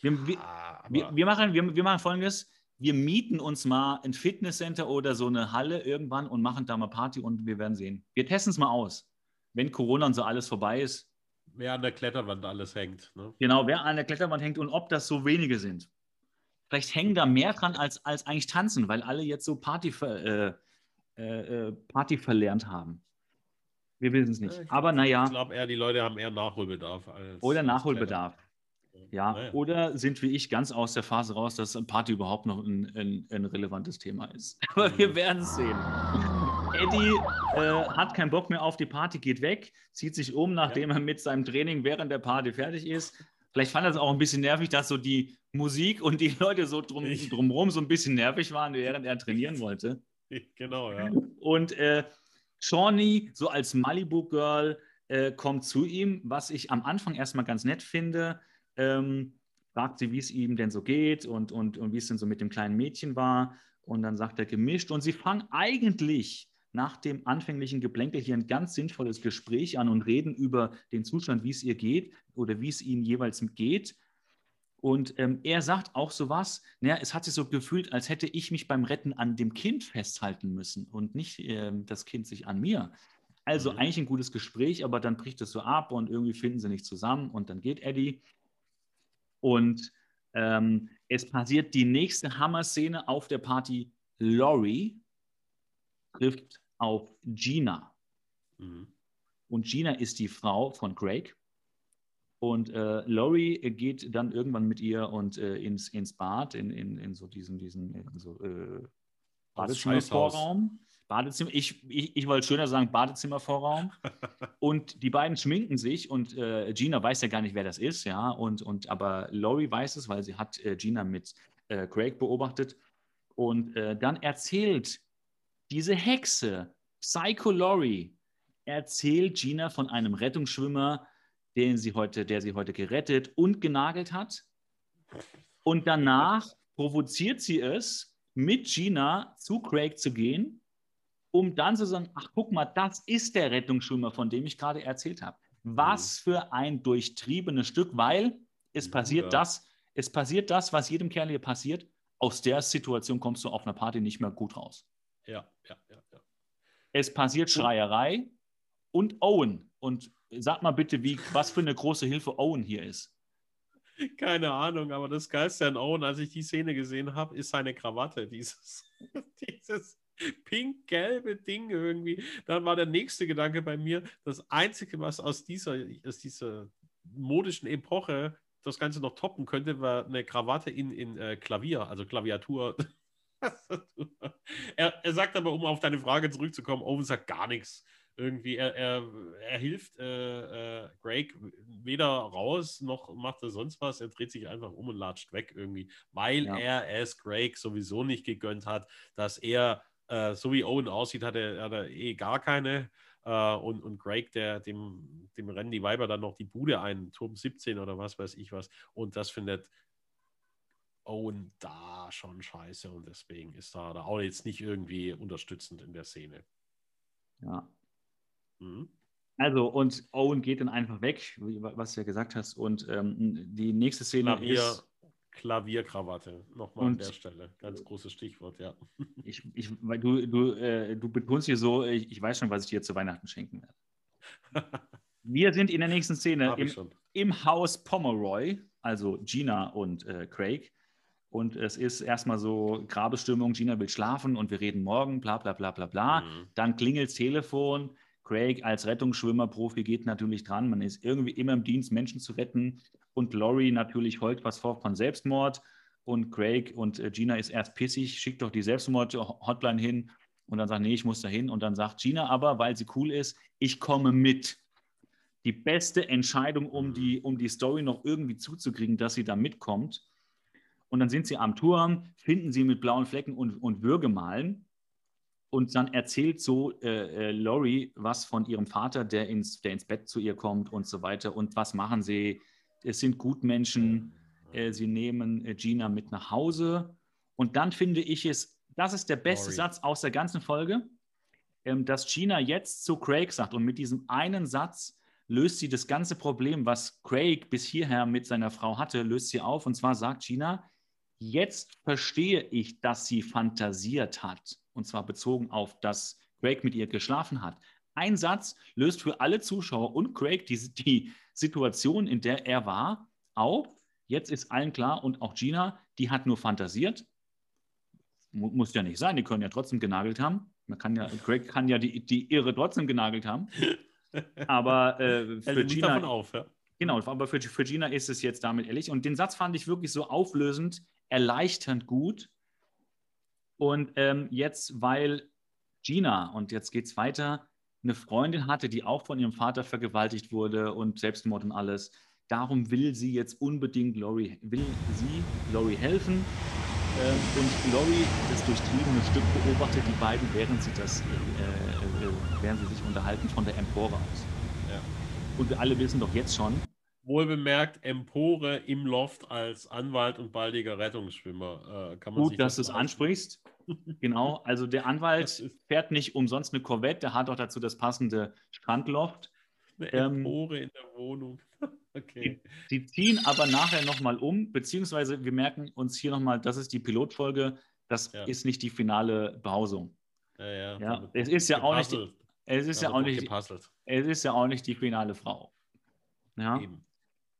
Wir, wir, ah, wir, wir, machen, wir, wir machen folgendes: Wir mieten uns mal ein Fitnesscenter oder so eine Halle irgendwann und machen da mal Party und wir werden sehen. Wir testen es mal aus. Wenn Corona und so alles vorbei ist. Wer an der Kletterwand alles hängt. Ne? Genau, wer an der Kletterwand hängt und ob das so wenige sind. Vielleicht hängen da mehr dran als, als eigentlich tanzen, weil alle jetzt so Party, äh, äh, äh, Party verlernt haben. Wir wissen es nicht. Aber naja. Ich glaube eher, die Leute haben eher Nachholbedarf. oder Nachholbedarf. Ja, naja. oder sind wie ich ganz aus der Phase raus, dass Party überhaupt noch ein, ein, ein relevantes Thema ist. Aber wir werden es sehen. Eddie äh, hat keinen Bock mehr auf die Party, geht weg, zieht sich um, nachdem ja. er mit seinem Training während der Party fertig ist. Vielleicht fand er es auch ein bisschen nervig, dass so die Musik und die Leute so drum, drumherum so ein bisschen nervig waren, während er trainieren wollte. Genau, ja. Und äh, Shawnee, so als Malibu-Girl, äh, kommt zu ihm, was ich am Anfang erstmal ganz nett finde. Ähm, fragt sie, wie es ihm denn so geht und, und, und wie es denn so mit dem kleinen Mädchen war. Und dann sagt er gemischt. Und sie fangen eigentlich nach dem anfänglichen Geplänkel hier ein ganz sinnvolles Gespräch an und reden über den Zustand, wie es ihr geht oder wie es ihm jeweils geht. Und ähm, er sagt auch so was, naja, es hat sich so gefühlt, als hätte ich mich beim Retten an dem Kind festhalten müssen und nicht äh, das Kind sich an mir. Also mhm. eigentlich ein gutes Gespräch, aber dann bricht es so ab und irgendwie finden sie nicht zusammen und dann geht Eddie. Und ähm, es passiert die nächste Hammer-Szene auf der Party. Laurie trifft auf Gina. Mhm. Und Gina ist die Frau von Craig. Und äh, Laurie geht dann irgendwann mit ihr und äh, ins, ins Bad, in, in, in so diesen, diesen in so, äh, Badezimmervorraum. Badezimmer, ich, ich, ich wollte schöner sagen, Badezimmervorraum. und die beiden schminken sich und äh, Gina weiß ja gar nicht, wer das ist, ja. Und, und aber Laurie weiß es, weil sie hat äh, Gina mit äh, Craig beobachtet. Und äh, dann erzählt diese Hexe, Psycho Laurie, erzählt Gina von einem Rettungsschwimmer, den sie heute, der sie heute gerettet und genagelt hat. Und danach provoziert sie es, mit Gina zu Craig zu gehen, um dann zu sagen, ach guck mal, das ist der Rettungsschwimmer, von dem ich gerade erzählt habe. Was mhm. für ein durchtriebenes Stück, weil es passiert ja. das, es passiert das, was jedem Kerl hier passiert. Aus der Situation kommst du auf einer Party nicht mehr gut raus. Ja, ja, ja. ja. Es passiert Schreierei und Owen. Und Sag mal bitte, wie, was für eine große Hilfe Owen hier ist. Keine Ahnung, aber das Geilste an Owen, als ich die Szene gesehen habe, ist seine Krawatte. Dieses, dieses pink-gelbe Ding irgendwie. Dann war der nächste Gedanke bei mir, das Einzige, was aus dieser, aus dieser modischen Epoche das Ganze noch toppen könnte, war eine Krawatte in, in äh, Klavier, also Klaviatur. er, er sagt aber, um auf deine Frage zurückzukommen, Owen sagt gar nichts irgendwie, er, er, er hilft äh, äh, Greg weder raus noch macht er sonst was. Er dreht sich einfach um und latscht weg irgendwie, weil ja. er es Greg sowieso nicht gegönnt hat, dass er, äh, so wie Owen aussieht, hat er, hat er eh gar keine. Uh, und, und Greg, der, dem, dem rennen die Weiber dann noch die Bude ein, Turm 17 oder was weiß ich was. Und das findet Owen da schon scheiße und deswegen ist er da auch jetzt nicht irgendwie unterstützend in der Szene. Ja. Mhm. Also, und Owen geht dann einfach weg, was du ja gesagt hast. Und ähm, die nächste Szene Klavier, ist. Klavierkrawatte, nochmal an der Stelle. Ganz großes Stichwort, ja. Ich, ich, weil du, du, äh, du betonst hier so, ich, ich, weiß schon, was ich dir zu Weihnachten schenken werde. Wir sind in der nächsten Szene im, im, Haus Pomeroy, also Gina und äh, Craig. Und es ist erstmal so Grabestimmung, Gina will schlafen und wir reden morgen, bla bla bla bla bla. Mhm. Dann klingelt das Telefon, Craig als Rettungsschwimmer-Profi geht natürlich dran. Man ist irgendwie immer im Dienst, Menschen zu retten. Und Laurie natürlich heult was vor von Selbstmord. Und Craig und äh, Gina ist erst pissig, schickt doch die Selbstmord-Hotline hin. Und dann sagt, nee, ich muss da hin. Und dann sagt Gina aber, weil sie cool ist, ich komme mit. Die beste Entscheidung, um die, um die Story noch irgendwie zuzukriegen, dass sie da mitkommt. Und dann sind sie am Turm, finden sie mit blauen Flecken und, und Würgemalen und dann erzählt so äh, äh, was von ihrem Vater, der ins, der ins Bett zu ihr kommt und so weiter. Und was machen sie? Es sind Gutmenschen. Äh, sie nehmen äh, Gina mit nach Hause. Und dann finde ich es, das ist der beste Laurie. Satz aus der ganzen Folge, ähm, dass Gina jetzt zu Craig sagt. Und mit diesem einen Satz löst sie das ganze Problem, was Craig bis hierher mit seiner Frau hatte, löst sie auf. Und zwar sagt Gina, jetzt verstehe ich, dass sie fantasiert hat und zwar bezogen auf, dass Craig mit ihr geschlafen hat. Ein Satz löst für alle Zuschauer und Craig die, die Situation, in der er war, auf. Jetzt ist allen klar und auch Gina, die hat nur fantasiert. Muss ja nicht sein, die können ja trotzdem genagelt haben. Man kann ja, Craig kann ja die, die Irre trotzdem genagelt haben. Aber äh, für Gina. Auf, ja. Genau, aber für, für Gina ist es jetzt damit ehrlich. Und den Satz fand ich wirklich so auflösend, erleichternd gut. Und ähm, jetzt, weil Gina, und jetzt geht es weiter, eine Freundin hatte, die auch von ihrem Vater vergewaltigt wurde und Selbstmord und alles. Darum will sie jetzt unbedingt Laurie, will sie Laurie helfen. Ähm, und Laurie, das durchtriebene Stück, beobachtet die beiden, während sie das, äh, äh, während sie sich unterhalten von der Empore aus. Ja. Und wir alle wissen doch jetzt schon, Wohlbemerkt Empore im Loft als Anwalt und baldiger Rettungsschwimmer. Äh, kann man Gut, dass du es ansprichst. Genau, also der Anwalt fährt nicht umsonst eine Corvette, der hat auch dazu das passende Strandloft. Eine ähm, Empore ähm, in der Wohnung. okay. Sie, ziehen aber nachher nochmal um, beziehungsweise wir merken uns hier nochmal, das ist die Pilotfolge, das ja. ist nicht die finale Behausung. Ja, ja. ja es ist ja auch nicht. es ist ja, auch nicht. Es ist ja auch nicht die finale Frau. Ja. Eben.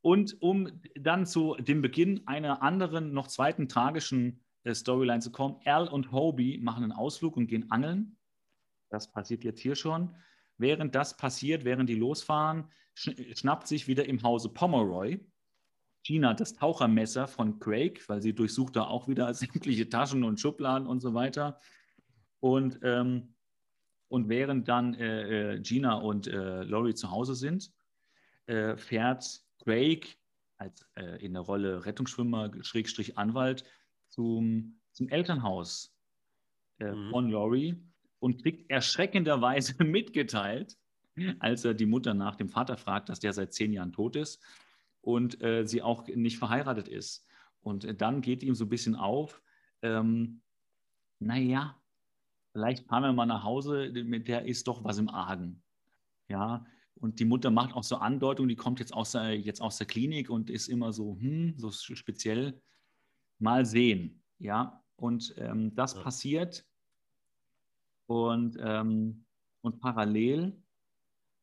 Und um dann zu dem Beginn einer anderen, noch zweiten tragischen Storyline zu kommen, Al und Hobie machen einen Ausflug und gehen angeln. Das passiert jetzt hier schon. Während das passiert, während die losfahren, schnappt sich wieder im Hause Pomeroy Gina das Tauchermesser von Craig, weil sie durchsucht da auch wieder sämtliche Taschen und Schubladen und so weiter. Und, ähm, und während dann äh, äh Gina und äh, Laurie zu Hause sind, äh, fährt Craig als äh, in der Rolle Rettungsschwimmer, Schrägstrich Anwalt, zum, zum Elternhaus äh, mhm. von Laurie und kriegt erschreckenderweise mitgeteilt, als er die Mutter nach dem Vater fragt, dass der seit zehn Jahren tot ist und äh, sie auch nicht verheiratet ist. Und äh, dann geht ihm so ein bisschen auf, ähm, naja, vielleicht fahren wir mal nach Hause, mit der ist doch was im Argen. Ja, und die Mutter macht auch so Andeutungen, die kommt jetzt aus der, jetzt aus der Klinik und ist immer so, hm, so speziell. Mal sehen. Ja, und ähm, das ja. passiert. Und, ähm, und parallel,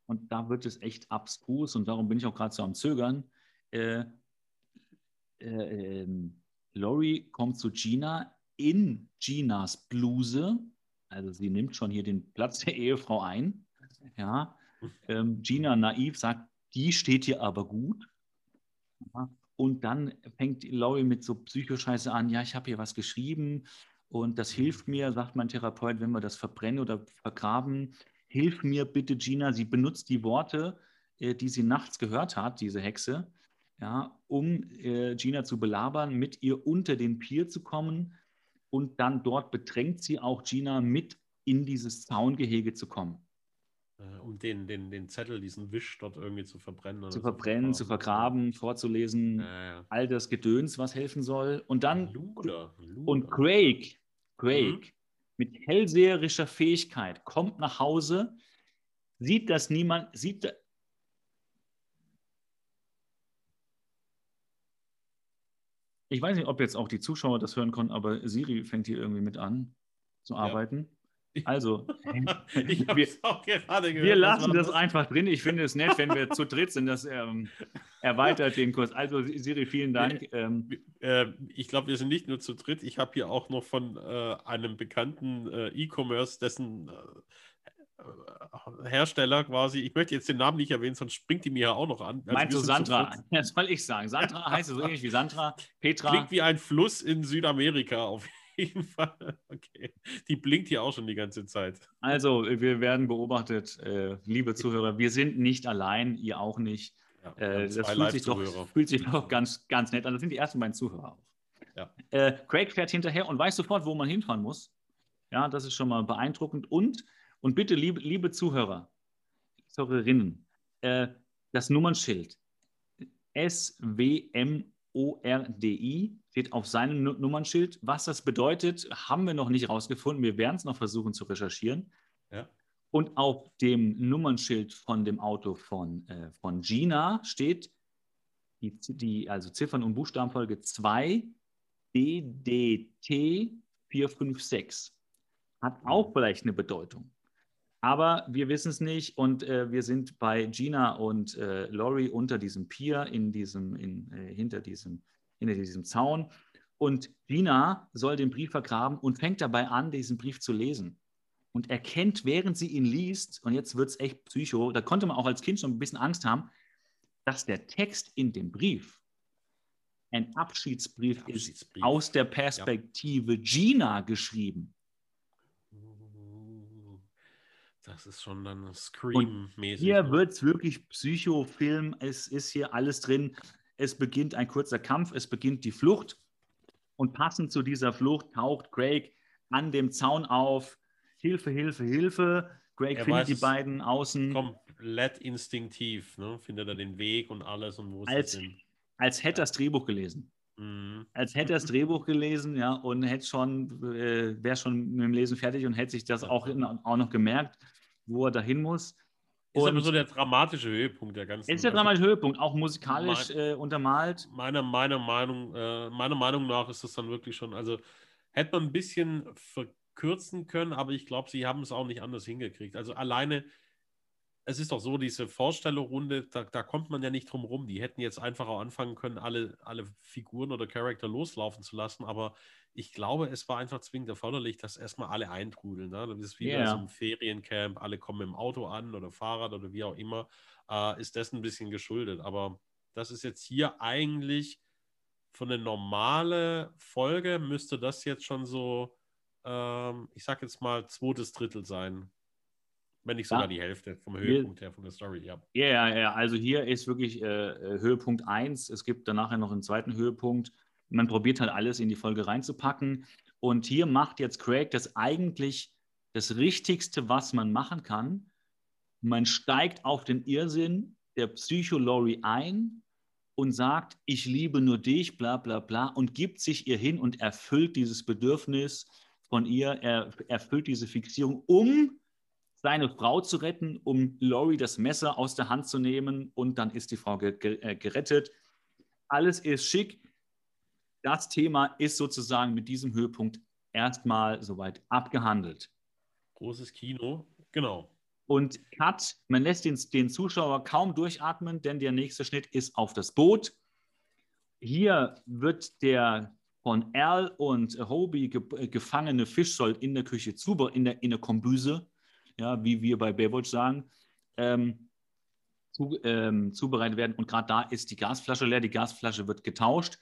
und da wird es echt abstrus, und darum bin ich auch gerade so am Zögern. Äh, äh, äh, Lori kommt zu Gina in Ginas Bluse. Also sie nimmt schon hier den Platz der Ehefrau ein. Ja, ähm, Gina naiv sagt, die steht hier aber gut. Und dann fängt Laurie mit so Psychoscheiße an, ja, ich habe hier was geschrieben und das hilft mir, sagt mein Therapeut, wenn wir das verbrennen oder vergraben. Hilf mir bitte, Gina. Sie benutzt die Worte, äh, die sie nachts gehört hat, diese Hexe, ja, um äh, Gina zu belabern, mit ihr unter den Pier zu kommen. Und dann dort bedrängt sie auch Gina mit in dieses Zaungehege zu kommen. Äh, um den, den, den Zettel, diesen Wisch dort irgendwie zu verbrennen. zu verbrennen, zu vergraben, vorzulesen, ja, ja. all das Gedöns, was helfen soll. Und dann, Luder, Luder. und Craig, Craig, mit hellseherischer Fähigkeit kommt nach Hause, sieht das niemand, sieht, Ich weiß nicht, ob jetzt auch die Zuschauer das hören konnten, aber Siri fängt hier irgendwie mit an zu arbeiten. Ja. Also, ich wir, auch gerade gehört, wir lassen das, das einfach drin. Ich finde es nett, wenn wir zu dritt sind. Das ähm, erweitert den Kurs. Also, Siri, vielen Dank. Ähm, äh, ich glaube, wir sind nicht nur zu dritt. Ich habe hier auch noch von äh, einem bekannten äh, E-Commerce, dessen äh, äh, Hersteller quasi, ich möchte jetzt den Namen nicht erwähnen, sonst springt die mir ja auch noch an. Also Meinst du Sandra? Das soll ich sagen. Sandra heißt so ähnlich wie Sandra. Petra. Klingt wie ein Fluss in Südamerika auf jeden Fall. Okay. Die blinkt hier auch schon die ganze Zeit. Also, wir werden beobachtet, äh, liebe Zuhörer. Wir sind nicht allein, ihr auch nicht. Ja, äh, das fühlt sich, doch, fühlt sich doch ganz, ganz nett an. Das sind die ersten beiden Zuhörer auch. Ja. Äh, Craig fährt hinterher und weiß sofort, wo man hinfahren muss. Ja, das ist schon mal beeindruckend. Und und bitte, liebe, liebe Zuhörer, Zuhörerinnen, äh, das Nummernschild SWMORDI steht auf seinem Nummernschild. Was das bedeutet, haben wir noch nicht rausgefunden. Wir werden es noch versuchen zu recherchieren. Ja. Und auf dem Nummernschild von dem Auto von, äh, von Gina steht die, die, also Ziffern- und Buchstabenfolge 2 DDT 456. Hat auch vielleicht eine Bedeutung. Aber wir wissen es nicht und äh, wir sind bei Gina und äh, Laurie unter diesem Pier, in diesem, in, äh, hinter, diesem, hinter diesem Zaun. Und Gina soll den Brief vergraben und fängt dabei an, diesen Brief zu lesen. Und erkennt, während sie ihn liest, und jetzt wird es echt psycho, da konnte man auch als Kind schon ein bisschen Angst haben, dass der Text in dem Brief ein Abschiedsbrief, Abschiedsbrief. ist aus der Perspektive ja. Gina geschrieben. Das ist schon dann Scream-mäßig. Hier ne? wird es wirklich Psychofilm. Es ist hier alles drin. Es beginnt ein kurzer Kampf, es beginnt die Flucht. Und passend zu dieser Flucht taucht Craig an dem Zaun auf. Hilfe, Hilfe, Hilfe. Craig er findet die beiden außen. Komplett instinktiv, ne? findet er den Weg und alles und wo als. Als hätte er das Drehbuch gelesen. Mhm. Als hätte er das Drehbuch gelesen, ja, und hätte schon, äh, wäre schon mit dem Lesen fertig und hätte sich das auch, auch noch gemerkt wo er dahin muss. Ist und aber so der dramatische Höhepunkt der ganzen. Ist der dramatische Höhepunkt, auch musikalisch mein, äh, untermalt. Meiner, meiner, Meinung, äh, meiner Meinung nach ist das dann wirklich schon, also hätte man ein bisschen verkürzen können, aber ich glaube, sie haben es auch nicht anders hingekriegt. Also alleine, es ist doch so, diese Vorstellerrunde, da, da kommt man ja nicht drum rum. Die hätten jetzt einfach auch anfangen können, alle, alle Figuren oder Charakter loslaufen zu lassen, aber ich glaube, es war einfach zwingend erforderlich, dass erstmal alle eintrudeln. Ne? Das ist wie yeah. so ein Feriencamp, alle kommen im Auto an oder Fahrrad oder wie auch immer, äh, ist das ein bisschen geschuldet. Aber das ist jetzt hier eigentlich von eine normale Folge, müsste das jetzt schon so, ähm, ich sag jetzt mal, zweites Drittel sein. Wenn nicht sogar ja. die Hälfte vom Höhepunkt her von der Story, ja. Ja, ja, ja. Also hier ist wirklich äh, äh Höhepunkt 1. Es gibt dann nachher noch einen zweiten Höhepunkt man probiert halt alles in die Folge reinzupacken. Und hier macht jetzt Craig das eigentlich das Richtigste, was man machen kann. Man steigt auf den Irrsinn der Psycho-Lori ein und sagt, ich liebe nur dich, bla bla bla, und gibt sich ihr hin und erfüllt dieses Bedürfnis von ihr, er erfüllt diese Fixierung, um seine Frau zu retten, um Lori das Messer aus der Hand zu nehmen und dann ist die Frau äh, gerettet. Alles ist schick das Thema ist sozusagen mit diesem Höhepunkt erstmal soweit abgehandelt. Großes Kino, genau. Und Cut, man lässt den, den Zuschauer kaum durchatmen, denn der nächste Schnitt ist auf das Boot. Hier wird der von Al und Hobie ge äh, gefangene Fischsold in der Küche zu, in der, in der Kombüse, ja, wie wir bei Baywatch sagen, ähm, zu, ähm, zubereitet werden. Und gerade da ist die Gasflasche leer. Die Gasflasche wird getauscht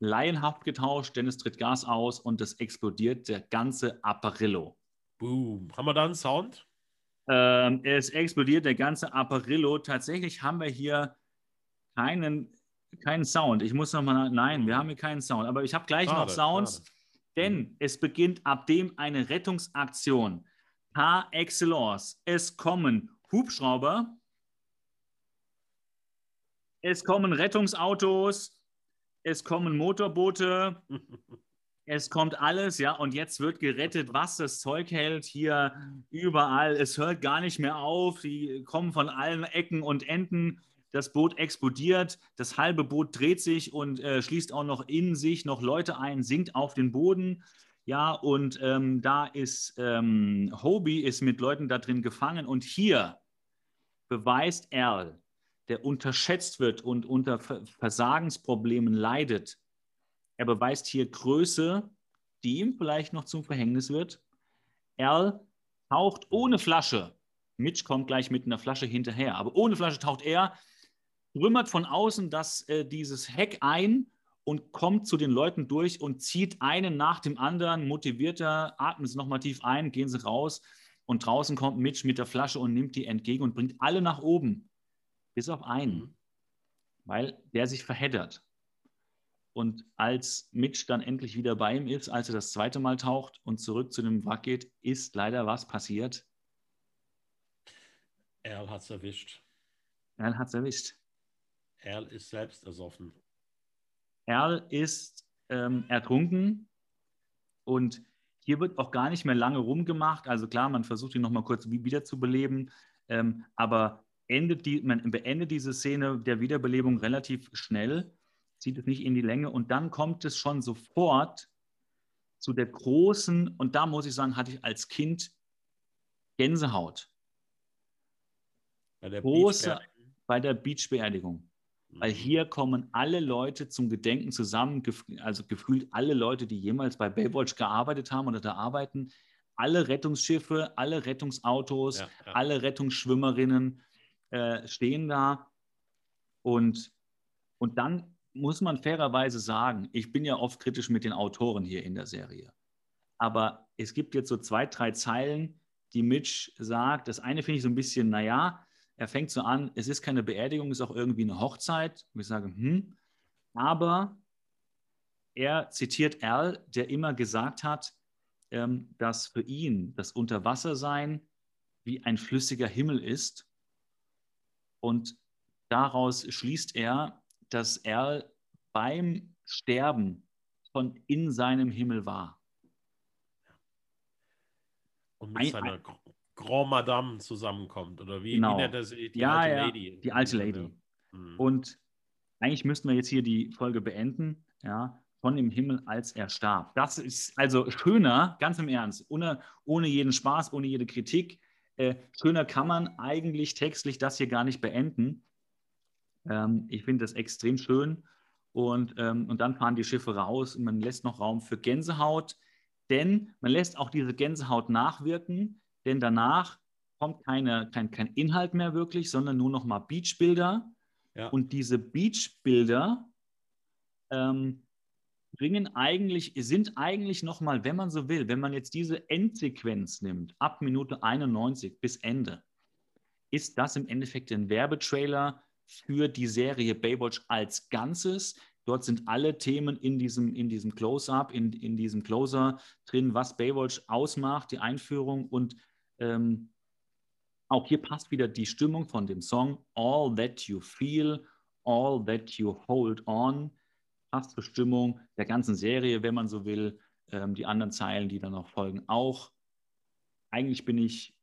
laienhaft getauscht, denn es tritt Gas aus und es explodiert der ganze Apparillo. Boom. Haben wir da einen Sound? Ähm, es explodiert der ganze Apparillo. Tatsächlich haben wir hier keinen, keinen Sound. Ich muss nochmal, nein, wir haben hier keinen Sound. Aber ich habe gleich schade, noch Sounds, schade. denn es beginnt ab dem eine Rettungsaktion par excellence. Es kommen Hubschrauber, es kommen Rettungsautos, es kommen Motorboote, Es kommt alles, ja, und jetzt wird gerettet, was das Zeug hält. Hier überall. Es hört gar nicht mehr auf. Die kommen von allen Ecken und Enden. Das Boot explodiert. Das halbe Boot dreht sich und äh, schließt auch noch in sich noch Leute ein, sinkt auf den Boden. Ja, und ähm, da ist ähm, Hobie ist mit Leuten da drin gefangen. Und hier beweist Erl, der unterschätzt wird und unter Versagensproblemen leidet, er beweist hier Größe, die ihm vielleicht noch zum Verhängnis wird. Erl taucht ohne Flasche. Mitch kommt gleich mit einer Flasche hinterher, aber ohne Flasche taucht er, trümmert von außen das, äh, dieses Heck ein und kommt zu den Leuten durch und zieht einen nach dem anderen, motivierter, atmet es nochmal tief ein, gehen sie raus und draußen kommt Mitch mit der Flasche und nimmt die entgegen und bringt alle nach oben, bis auf einen, mhm. weil der sich verheddert. Und als Mitch dann endlich wieder bei ihm ist, als er das zweite Mal taucht und zurück zu dem Wrack geht, ist leider was passiert. Erl hat es erwischt. Erl hat es erwischt. Erl ist selbst ersoffen. Erl ist ähm, ertrunken und hier wird auch gar nicht mehr lange rumgemacht. Also klar, man versucht ihn nochmal kurz wiederzubeleben, ähm, aber endet die, man beendet diese Szene der Wiederbelebung relativ schnell zieht es nicht in die Länge und dann kommt es schon sofort zu der großen, und da muss ich sagen, hatte ich als Kind Gänsehaut. Bei der große bei der Beachbeerdigung. Mhm. Weil hier kommen alle Leute zum Gedenken zusammen, also gefühlt alle Leute, die jemals bei Baywatch gearbeitet haben oder da arbeiten, alle Rettungsschiffe, alle Rettungsautos, ja, ja. alle Rettungsschwimmerinnen äh, stehen da. Und, und dann muss man fairerweise sagen, ich bin ja oft kritisch mit den Autoren hier in der Serie. Aber es gibt jetzt so zwei, drei Zeilen, die Mitch sagt. Das eine finde ich so ein bisschen, naja, er fängt so an, es ist keine Beerdigung, es ist auch irgendwie eine Hochzeit. Und ich sage, hm, aber er zitiert Al, der immer gesagt hat, ähm, dass für ihn das Unterwassersein wie ein flüssiger Himmel ist. Und daraus schließt er, dass er beim Sterben schon in seinem Himmel war. Und mit ein, seiner ein, Grand Madame zusammenkommt, oder wie, genau. wie nennt er sie? Die ja, alte ja, Lady. Die alte Lady. Mhm. Und eigentlich müssten wir jetzt hier die Folge beenden, ja, von dem Himmel, als er starb. Das ist also schöner, ganz im Ernst, ohne, ohne jeden Spaß, ohne jede Kritik. Äh, schöner kann man eigentlich textlich das hier gar nicht beenden. Ähm, ich finde das extrem schön. Und, ähm, und dann fahren die Schiffe raus und man lässt noch Raum für Gänsehaut, denn man lässt auch diese Gänsehaut nachwirken, denn danach kommt keine, kein, kein Inhalt mehr wirklich, sondern nur noch mal Beachbilder. Ja. Und diese Beachbilder ähm, bringen eigentlich, sind eigentlich noch mal, wenn man so will, wenn man jetzt diese Endsequenz nimmt, ab Minute 91 bis Ende, ist das im Endeffekt ein Werbetrailer für die Serie Baywatch als Ganzes. Dort sind alle Themen in diesem, in diesem Close-Up, in, in diesem Closer drin, was Baywatch ausmacht, die Einführung. Und ähm, auch hier passt wieder die Stimmung von dem Song All That You Feel, All That You Hold On. Passt zur Stimmung der ganzen Serie, wenn man so will. Ähm, die anderen Zeilen, die dann noch folgen, auch. Eigentlich bin ich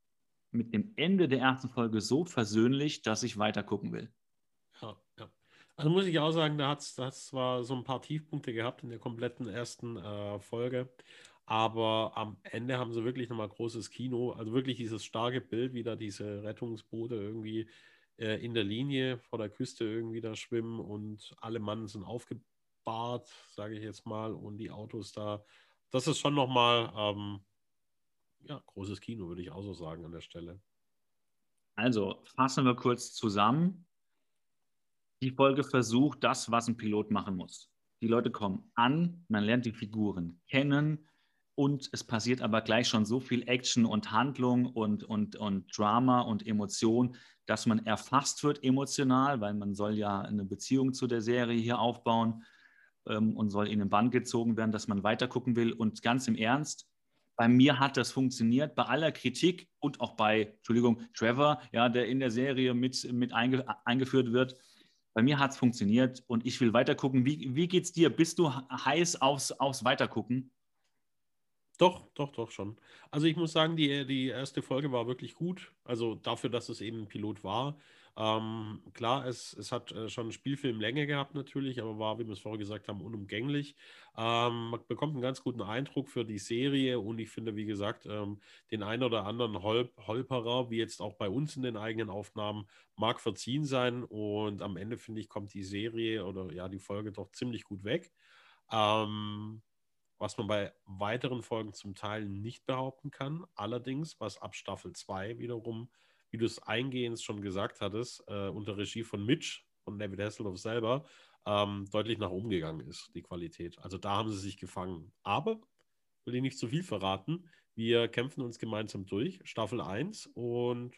mit dem Ende der ersten Folge so versöhnlich, dass ich weiter gucken will. Ja, ja. Also muss ich auch sagen, da hat es zwar so ein paar Tiefpunkte gehabt in der kompletten ersten äh, Folge, aber am Ende haben sie wirklich nochmal großes Kino, also wirklich dieses starke Bild, wie da diese Rettungsboote irgendwie äh, in der Linie vor der Küste irgendwie da schwimmen und alle Mann sind aufgebahrt, sage ich jetzt mal, und die Autos da. Das ist schon nochmal ähm, ja, großes Kino, würde ich auch so sagen an der Stelle. Also fassen wir kurz zusammen die Folge versucht das, was ein Pilot machen muss. Die Leute kommen an, man lernt die Figuren kennen und es passiert aber gleich schon so viel Action und Handlung und, und, und Drama und Emotion, dass man erfasst wird emotional, weil man soll ja eine Beziehung zu der Serie hier aufbauen ähm, und soll in den Band gezogen werden, dass man weitergucken will. Und ganz im Ernst, bei mir hat das funktioniert, bei aller Kritik und auch bei, Entschuldigung, Trevor, ja, der in der Serie mit, mit einge, eingeführt wird bei mir hat es funktioniert und ich will weitergucken. Wie, wie es dir? Bist du heiß aufs, aufs Weitergucken? Doch, doch, doch schon. Also ich muss sagen, die, die erste Folge war wirklich gut. Also dafür, dass es eben ein Pilot war. Ähm, klar, es, es hat äh, schon Spielfilmlänge gehabt natürlich, aber war, wie wir es vorher gesagt haben, unumgänglich. Ähm, man bekommt einen ganz guten Eindruck für die Serie und ich finde, wie gesagt, ähm, den einen oder anderen Hol Holperer, wie jetzt auch bei uns in den eigenen Aufnahmen, mag verziehen sein und am Ende, finde ich, kommt die Serie oder ja, die Folge doch ziemlich gut weg. Ähm, was man bei weiteren Folgen zum Teil nicht behaupten kann. Allerdings, was ab Staffel 2 wiederum, wie du es eingehend schon gesagt hattest, äh, unter Regie von Mitch und David Hasselhoff selber, ähm, deutlich nach oben gegangen ist, die Qualität. Also da haben sie sich gefangen. Aber, will ich nicht zu viel verraten, wir kämpfen uns gemeinsam durch, Staffel 1. Und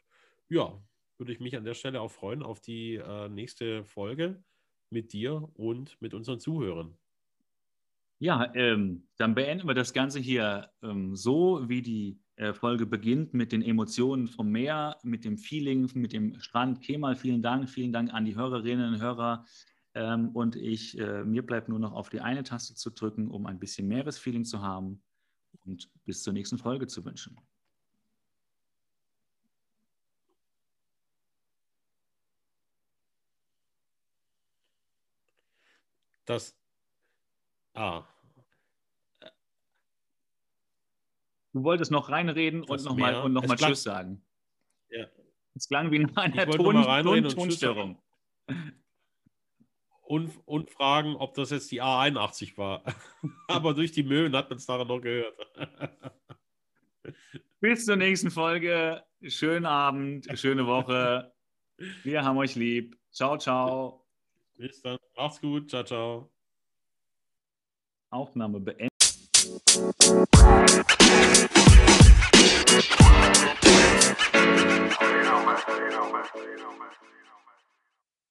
ja, würde ich mich an der Stelle auch freuen auf die äh, nächste Folge mit dir und mit unseren Zuhörern. Ja, ähm, dann beenden wir das Ganze hier ähm, so, wie die äh, Folge beginnt, mit den Emotionen vom Meer, mit dem Feeling, mit dem Strand. Kemal, vielen Dank, vielen Dank an die Hörerinnen und Hörer. Ähm, und ich, äh, mir bleibt nur noch auf die eine Taste zu drücken, um ein bisschen Meeresfeeling zu haben und bis zur nächsten Folge zu wünschen. Das Ah. Du wolltest noch reinreden und nochmal noch, Tschüss sagen. Ja. Es klang wie eine Ton, Ton, Tonstörung. Und, und fragen, ob das jetzt die A81 war. Aber durch die Möwen hat man es daran noch gehört. Bis zur nächsten Folge. Schönen Abend, schöne Woche. Wir haben euch lieb. Ciao, ciao. Bis dann. Macht's gut. Ciao, ciao. Aufnahme beenden. You know, man. You know, man. You know, man.